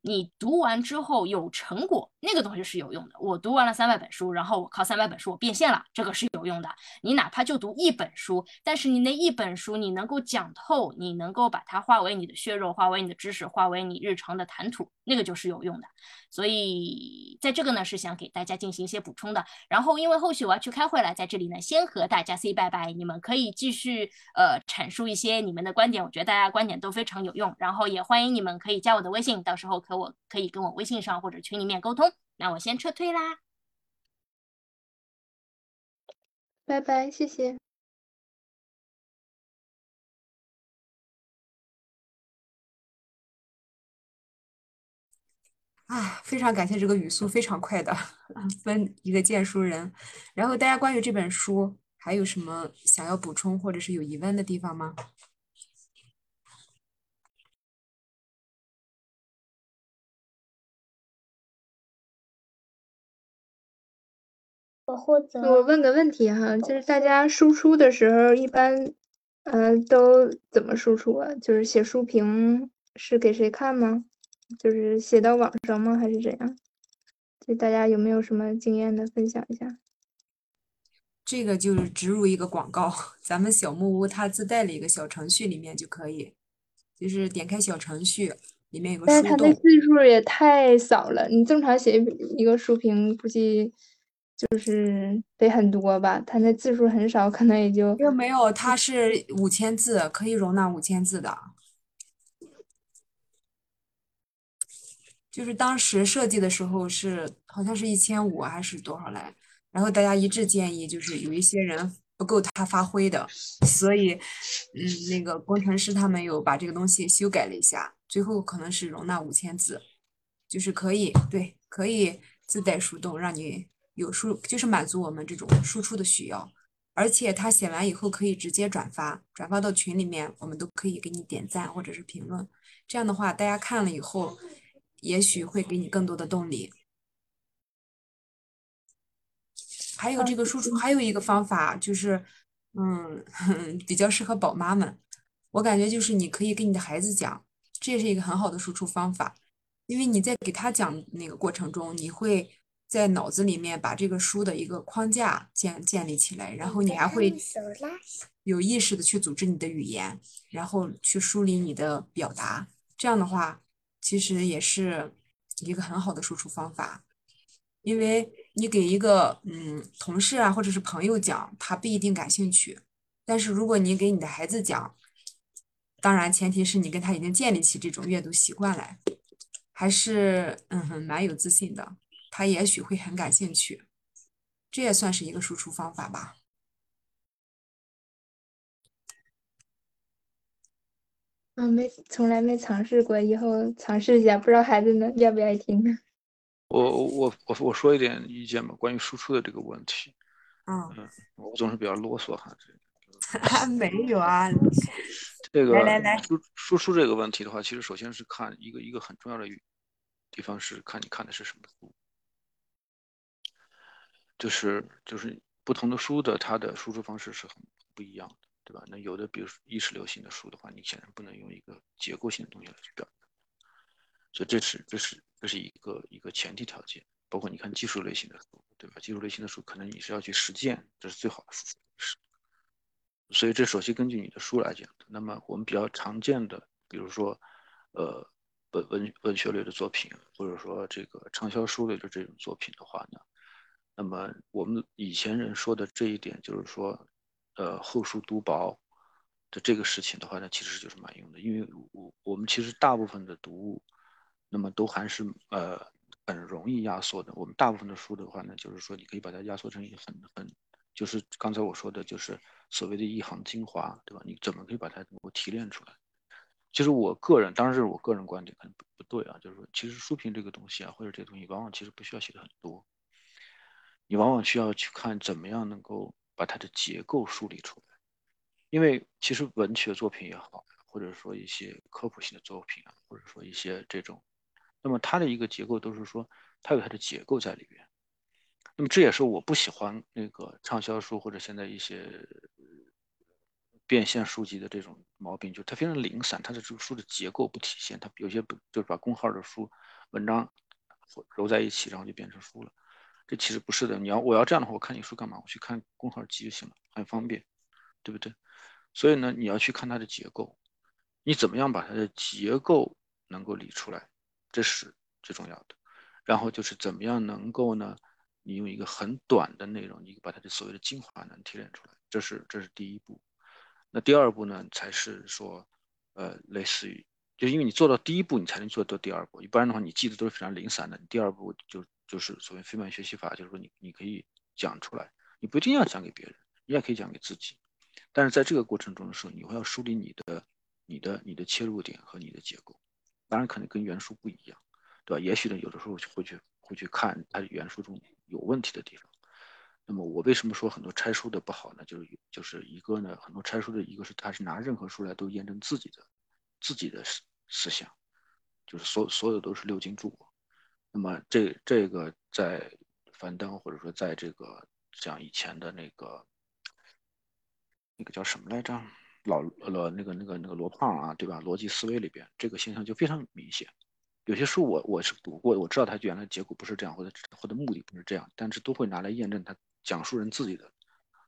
你读完之后有成果，那个东西是有用的。我读完了三百本书，然后我靠三百本书我变现了，这个是有用的。你哪怕就读一本书，但是你那一本书你能够讲透，你能够把它化为你的血肉，化为你的知识，化为你日常的谈吐，那个就是有用的。所以在这个呢是想给大家进行一些补充的。然后因为后续我要去开会了，在这里呢先和大家 say 拜拜。你们可以继续呃阐述一些你们的观点，我觉得大家观点都非常有用。然后也欢迎你们可以加我的微信，到时候可我可以跟我微信上或者群里面沟通。那我先撤退啦，拜拜，谢谢。啊，非常感谢这个语速非常快的分一个荐书人。然后大家关于这本书还有什么想要补充或者是有疑问的地方吗？我或者我问个问题哈，就是大家输出的时候一般，呃，都怎么输出啊？就是写书评是给谁看吗？就是写到网上吗？还是怎样？就大家有没有什么经验的分享一下？这个就是植入一个广告，咱们小木屋它自带了一个小程序，里面就可以，就是点开小程序，里面有个。但是它的字数也太少了，你正常写一个书评，估计就是得很多吧？它那字数很少，可能也就。又没有，它是五千字，可以容纳五千字的。就是当时设计的时候是好像是一千五还是多少来，然后大家一致建议就是有一些人不够他发挥的，所以嗯那个工程师他们有把这个东西修改了一下，最后可能是容纳五千字，就是可以对可以自带树洞，让你有输就是满足我们这种输出的需要，而且他写完以后可以直接转发，转发到群里面，我们都可以给你点赞或者是评论，这样的话大家看了以后。也许会给你更多的动力。还有这个输出，还有一个方法就是，嗯，比较适合宝妈们。我感觉就是你可以跟你的孩子讲，这也是一个很好的输出方法。因为你在给他讲那个过程中，你会在脑子里面把这个书的一个框架建建立起来，然后你还会有意识的去组织你的语言，然后去梳理你的表达。这样的话。其实也是一个很好的输出方法，因为你给一个嗯同事啊或者是朋友讲，他不一定感兴趣，但是如果你给你的孩子讲，当然前提是你跟他已经建立起这种阅读习惯来，还是嗯蛮有自信的，他也许会很感兴趣，这也算是一个输出方法吧。嗯，没从来没尝试过，以后尝试一下，不知道孩子们愿不愿意听。我我我我说一点意见吧，关于输出的这个问题。嗯，我总是比较啰嗦哈。没有啊。这个来来来，输输出这个问题的话，其实首先是看一个一个很重要的地方是看你看的是什么书，就是就是不同的书的它的输出方式是很不一样的。对吧？那有的，比如说意识流行的书的话，你显然不能用一个结构性的东西来去表达，所以这是这是这是一个一个前提条件。包括你看技术类型的书，对吧？技术类型的书可能你是要去实践，这是最好的输出方式。所以这首先根据你的书来讲的。那么我们比较常见的，比如说呃文文文学类的作品，或者说这个畅销书类的这种作品的话呢，那么我们以前人说的这一点就是说。呃，厚书读薄的这个事情的话呢，其实就是蛮用的，因为我我们其实大部分的读物，那么都还是呃很容易压缩的。我们大部分的书的话呢，就是说你可以把它压缩成一个很很，就是刚才我说的，就是所谓的一行精华，对吧？你怎么可以把它能够提炼出来？其实我个人，当然是我个人观点，可能不不对啊，就是说，其实书评这个东西啊，或者这个东西，往往其实不需要写的很多，你往往需要去看怎么样能够。把它的结构梳理出来，因为其实文学作品也好，或者说一些科普性的作品啊，或者说一些这种，那么它的一个结构都是说它有它的结构在里边。那么这也是我不喜欢那个畅销书或者现在一些变现书籍的这种毛病，就它非常零散，它的这个书的结构不体现，它有些不就是把公号的书文章揉在一起，然后就变成书了。这其实不是的，你要我要这样的话，我看你书干嘛？我去看公号集就行了，很方便，对不对？所以呢，你要去看它的结构，你怎么样把它的结构能够理出来，这是最重要的。然后就是怎么样能够呢？你用一个很短的内容，你把它的所谓的精华能提炼出来，这是这是第一步。那第二步呢，才是说，呃，类似于，就因为你做到第一步，你才能做到第二步，不然的话，你记得都是非常零散的。你第二步就就是所谓非慢学习法，就是说你你可以讲出来，你不一定要讲给别人，你也可以讲给自己。但是在这个过程中的时候，你会要梳理你的、你的、你的切入点和你的结构，当然可能跟原书不一样，对吧？也许呢，有的时候会去会去看它原书中有问题的地方。那么我为什么说很多拆书的不好呢？就是就是一个呢，很多拆书的一个是他是拿任何书来都验证自己的自己的思思想，就是所所有都是六经注。那么这这个在樊登或者说在这个像以前的那个。那个叫什么来着？老老那个那个那个罗胖啊，对吧？逻辑思维里边这个现象就非常明显。有些书我我是读过，我知道他原来结果不是这样，或者或者目的不是这样，但是都会拿来验证他讲述人自己的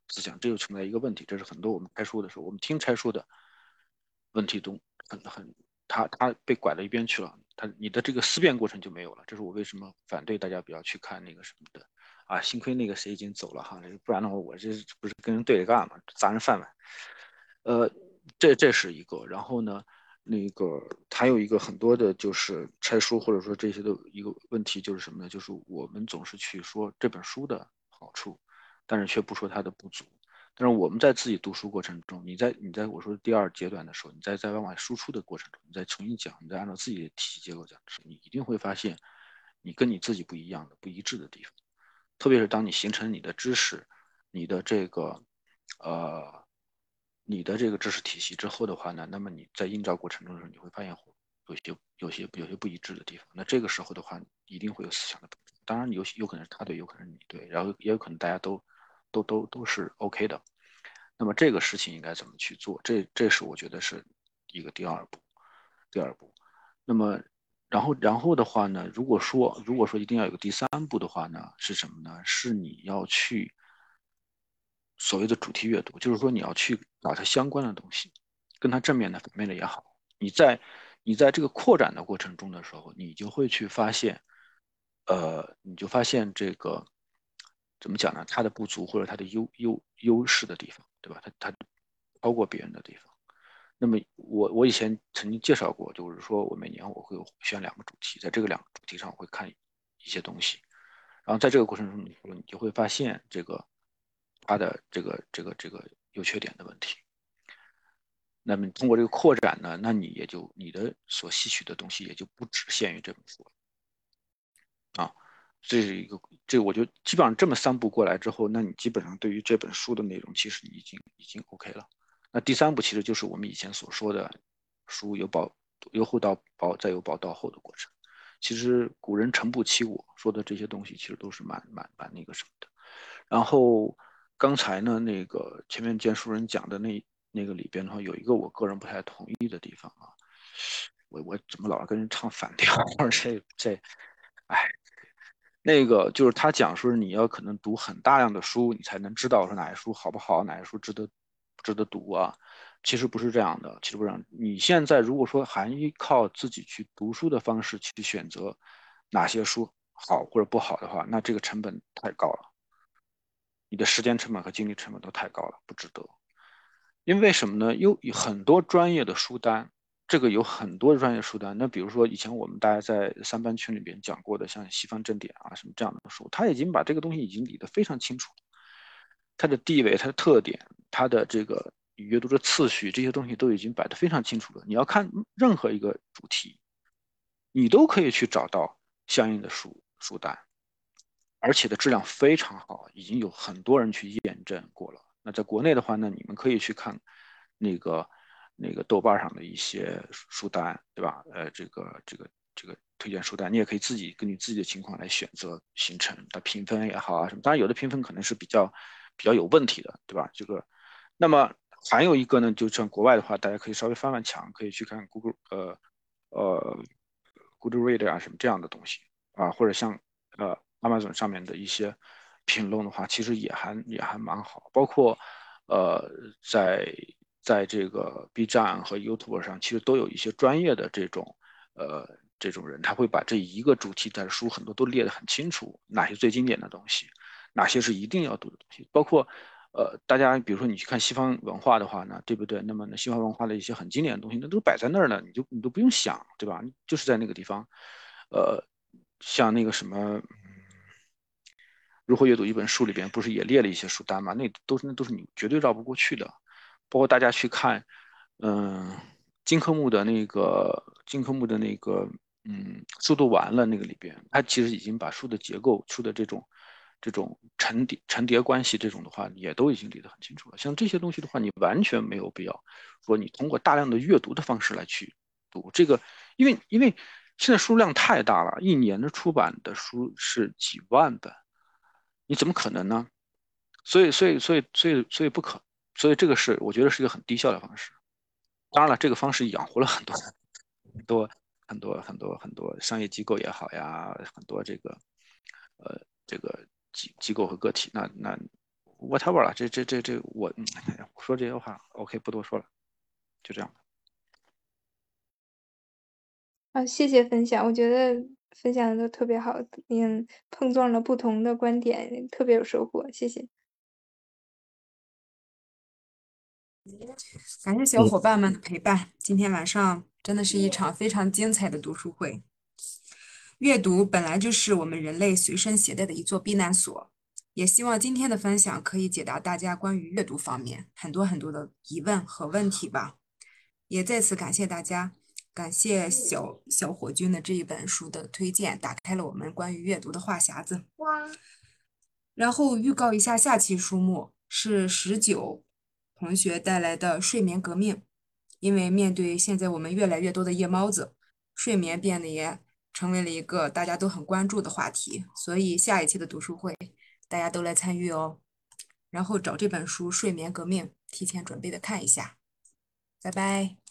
思想，这就存在一个问题。这是很多我们拆书的时候，我们听拆书的问题中很很他他被拐到一边去了，他你的这个思辨过程就没有了。这是我为什么反对大家不要去看那个什么的。啊，幸亏那个谁已经走了哈，不然的话我这不是跟人对着干嘛，砸人饭碗。呃，这这是一个，然后呢，那个还有一个很多的就是拆书或者说这些的一个问题就是什么呢？就是我们总是去说这本书的好处，但是却不说它的不足。但是我们在自己读书过程中，你在你在我说第二阶段的时候，你在在往外输出的过程中，你再重新讲，你再按照自己的体系结构讲的时候，你一定会发现你跟你自己不一样的、不一致的地方。特别是当你形成你的知识、你的这个，呃，你的这个知识体系之后的话呢，那么你在映照过程中的时候，你会发现有些、有些、有些不一致的地方。那这个时候的话，一定会有思想的当然，有有可能是他对，有可能是你对，然后也有可能大家都、都、都都是 OK 的。那么这个事情应该怎么去做？这、这是我觉得是一个第二步，第二步。那么。然后，然后的话呢？如果说，如果说一定要有个第三步的话呢，是什么呢？是你要去所谓的主题阅读，就是说你要去找它相关的东西，跟它正面的、反面的也好。你在你在这个扩展的过程中的时候，你就会去发现，呃，你就发现这个怎么讲呢？它的不足或者它的优优优势的地方，对吧？它它超过别人的地方。那么我我以前曾经介绍过，就是说我每年我会选两个主题，在这个两个主题上我会看一些东西，然后在这个过程中，你就会发现这个它的这个这个这个优缺点的问题。那么通过这个扩展呢，那你也就你的所吸取的东西也就不只限于这本书了啊。这是一个，这我就基本上这么三步过来之后，那你基本上对于这本书的内容，其实已经已经 OK 了。那第三步其实就是我们以前所说的“书由薄由厚到薄，再由薄到厚”的过程。其实古人诚不欺我，说的这些东西其实都是蛮蛮蛮那个什么的。然后刚才呢，那个前面见书人讲的那那个里边的话，有一个我个人不太同意的地方啊。我我怎么老是跟人唱反调？这这，哎，那个就是他讲说你要可能读很大量的书，你才能知道说哪些书好不好，哪些书值得。值得读啊，其实不是这样的，其实不是这样。你现在如果说还依靠自己去读书的方式去选择哪些书好或者不好的话，那这个成本太高了，你的时间成本和精力成本都太高了，不值得。因为什么呢？有很多专业的书单，这个有很多专业书单。那比如说以前我们大家在三班群里边讲过的，像西方正典啊什么这样的书，他已经把这个东西已经理得非常清楚。它的地位、它的特点、它的这个阅读的次序，这些东西都已经摆得非常清楚了。你要看任何一个主题，你都可以去找到相应的书书单，而且的质量非常好，已经有很多人去验证过了。那在国内的话呢，你们可以去看那个那个豆瓣上的一些书单，对吧？呃，这个这个这个推荐书单，你也可以自己根据自己的情况来选择形成的评分也好啊什么。当然有的评分可能是比较比较有问题的，对吧？这个，那么还有一个呢，就像国外的话，大家可以稍微翻翻墙，可以去看 Google 呃呃 Good Reader 啊什么这样的东西啊，或者像呃 Amazon 上面的一些评论的话，其实也还也还蛮好。包括呃在在这个 B 站和 YouTube 上，其实都有一些专业的这种呃这种人，他会把这一个主题的书很多都列得很清楚，哪些最经典的东西，哪些是一定要读的东西。包括呃大家比如说你去看西方文化的话呢，对不对？那么呢西方文化的一些很经典的东西，那都摆在那儿呢，你就你都不用想，对吧？就是在那个地方，呃，像那个什么。如何阅读一本书里边不是也列了一些书单吗？那都是那都是你绝对绕不过去的。包括大家去看，嗯，金科目的那个金科目的那个，嗯，速度完了那个里边，它其实已经把书的结构、书的这种这种层叠层叠关系这种的话，也都已经理得很清楚了。像这些东西的话，你完全没有必要说你通过大量的阅读的方式来去读这个，因为因为现在书量太大了，一年的出版的书是几万本。你怎么可能呢？所以，所以，所以，所以，所以不可，所以这个是我觉得是一个很低效的方式。当然了，这个方式养活了很多很多很多很多很多商业机构也好呀，很多这个呃这个机机构和个体。那那 whatever 了，这这这这我说这些话，OK，不多说了，就这样。啊，谢谢分享，我觉得。分享的都特别好，嗯，碰撞了不同的观点，特别有收获，谢谢。感谢小伙伴们的陪伴，今天晚上真的是一场非常精彩的读书会。阅读本来就是我们人类随身携带的一座避难所，也希望今天的分享可以解答大家关于阅读方面很多很多的疑问和问题吧。也再次感谢大家。感谢小小火君的这一本书的推荐，打开了我们关于阅读的话匣子。然后预告一下，下期书目是十九同学带来的《睡眠革命》。因为面对现在我们越来越多的夜猫子，睡眠变得也成为了一个大家都很关注的话题，所以下一期的读书会大家都来参与哦。然后找这本书《睡眠革命》，提前准备的看一下。拜拜。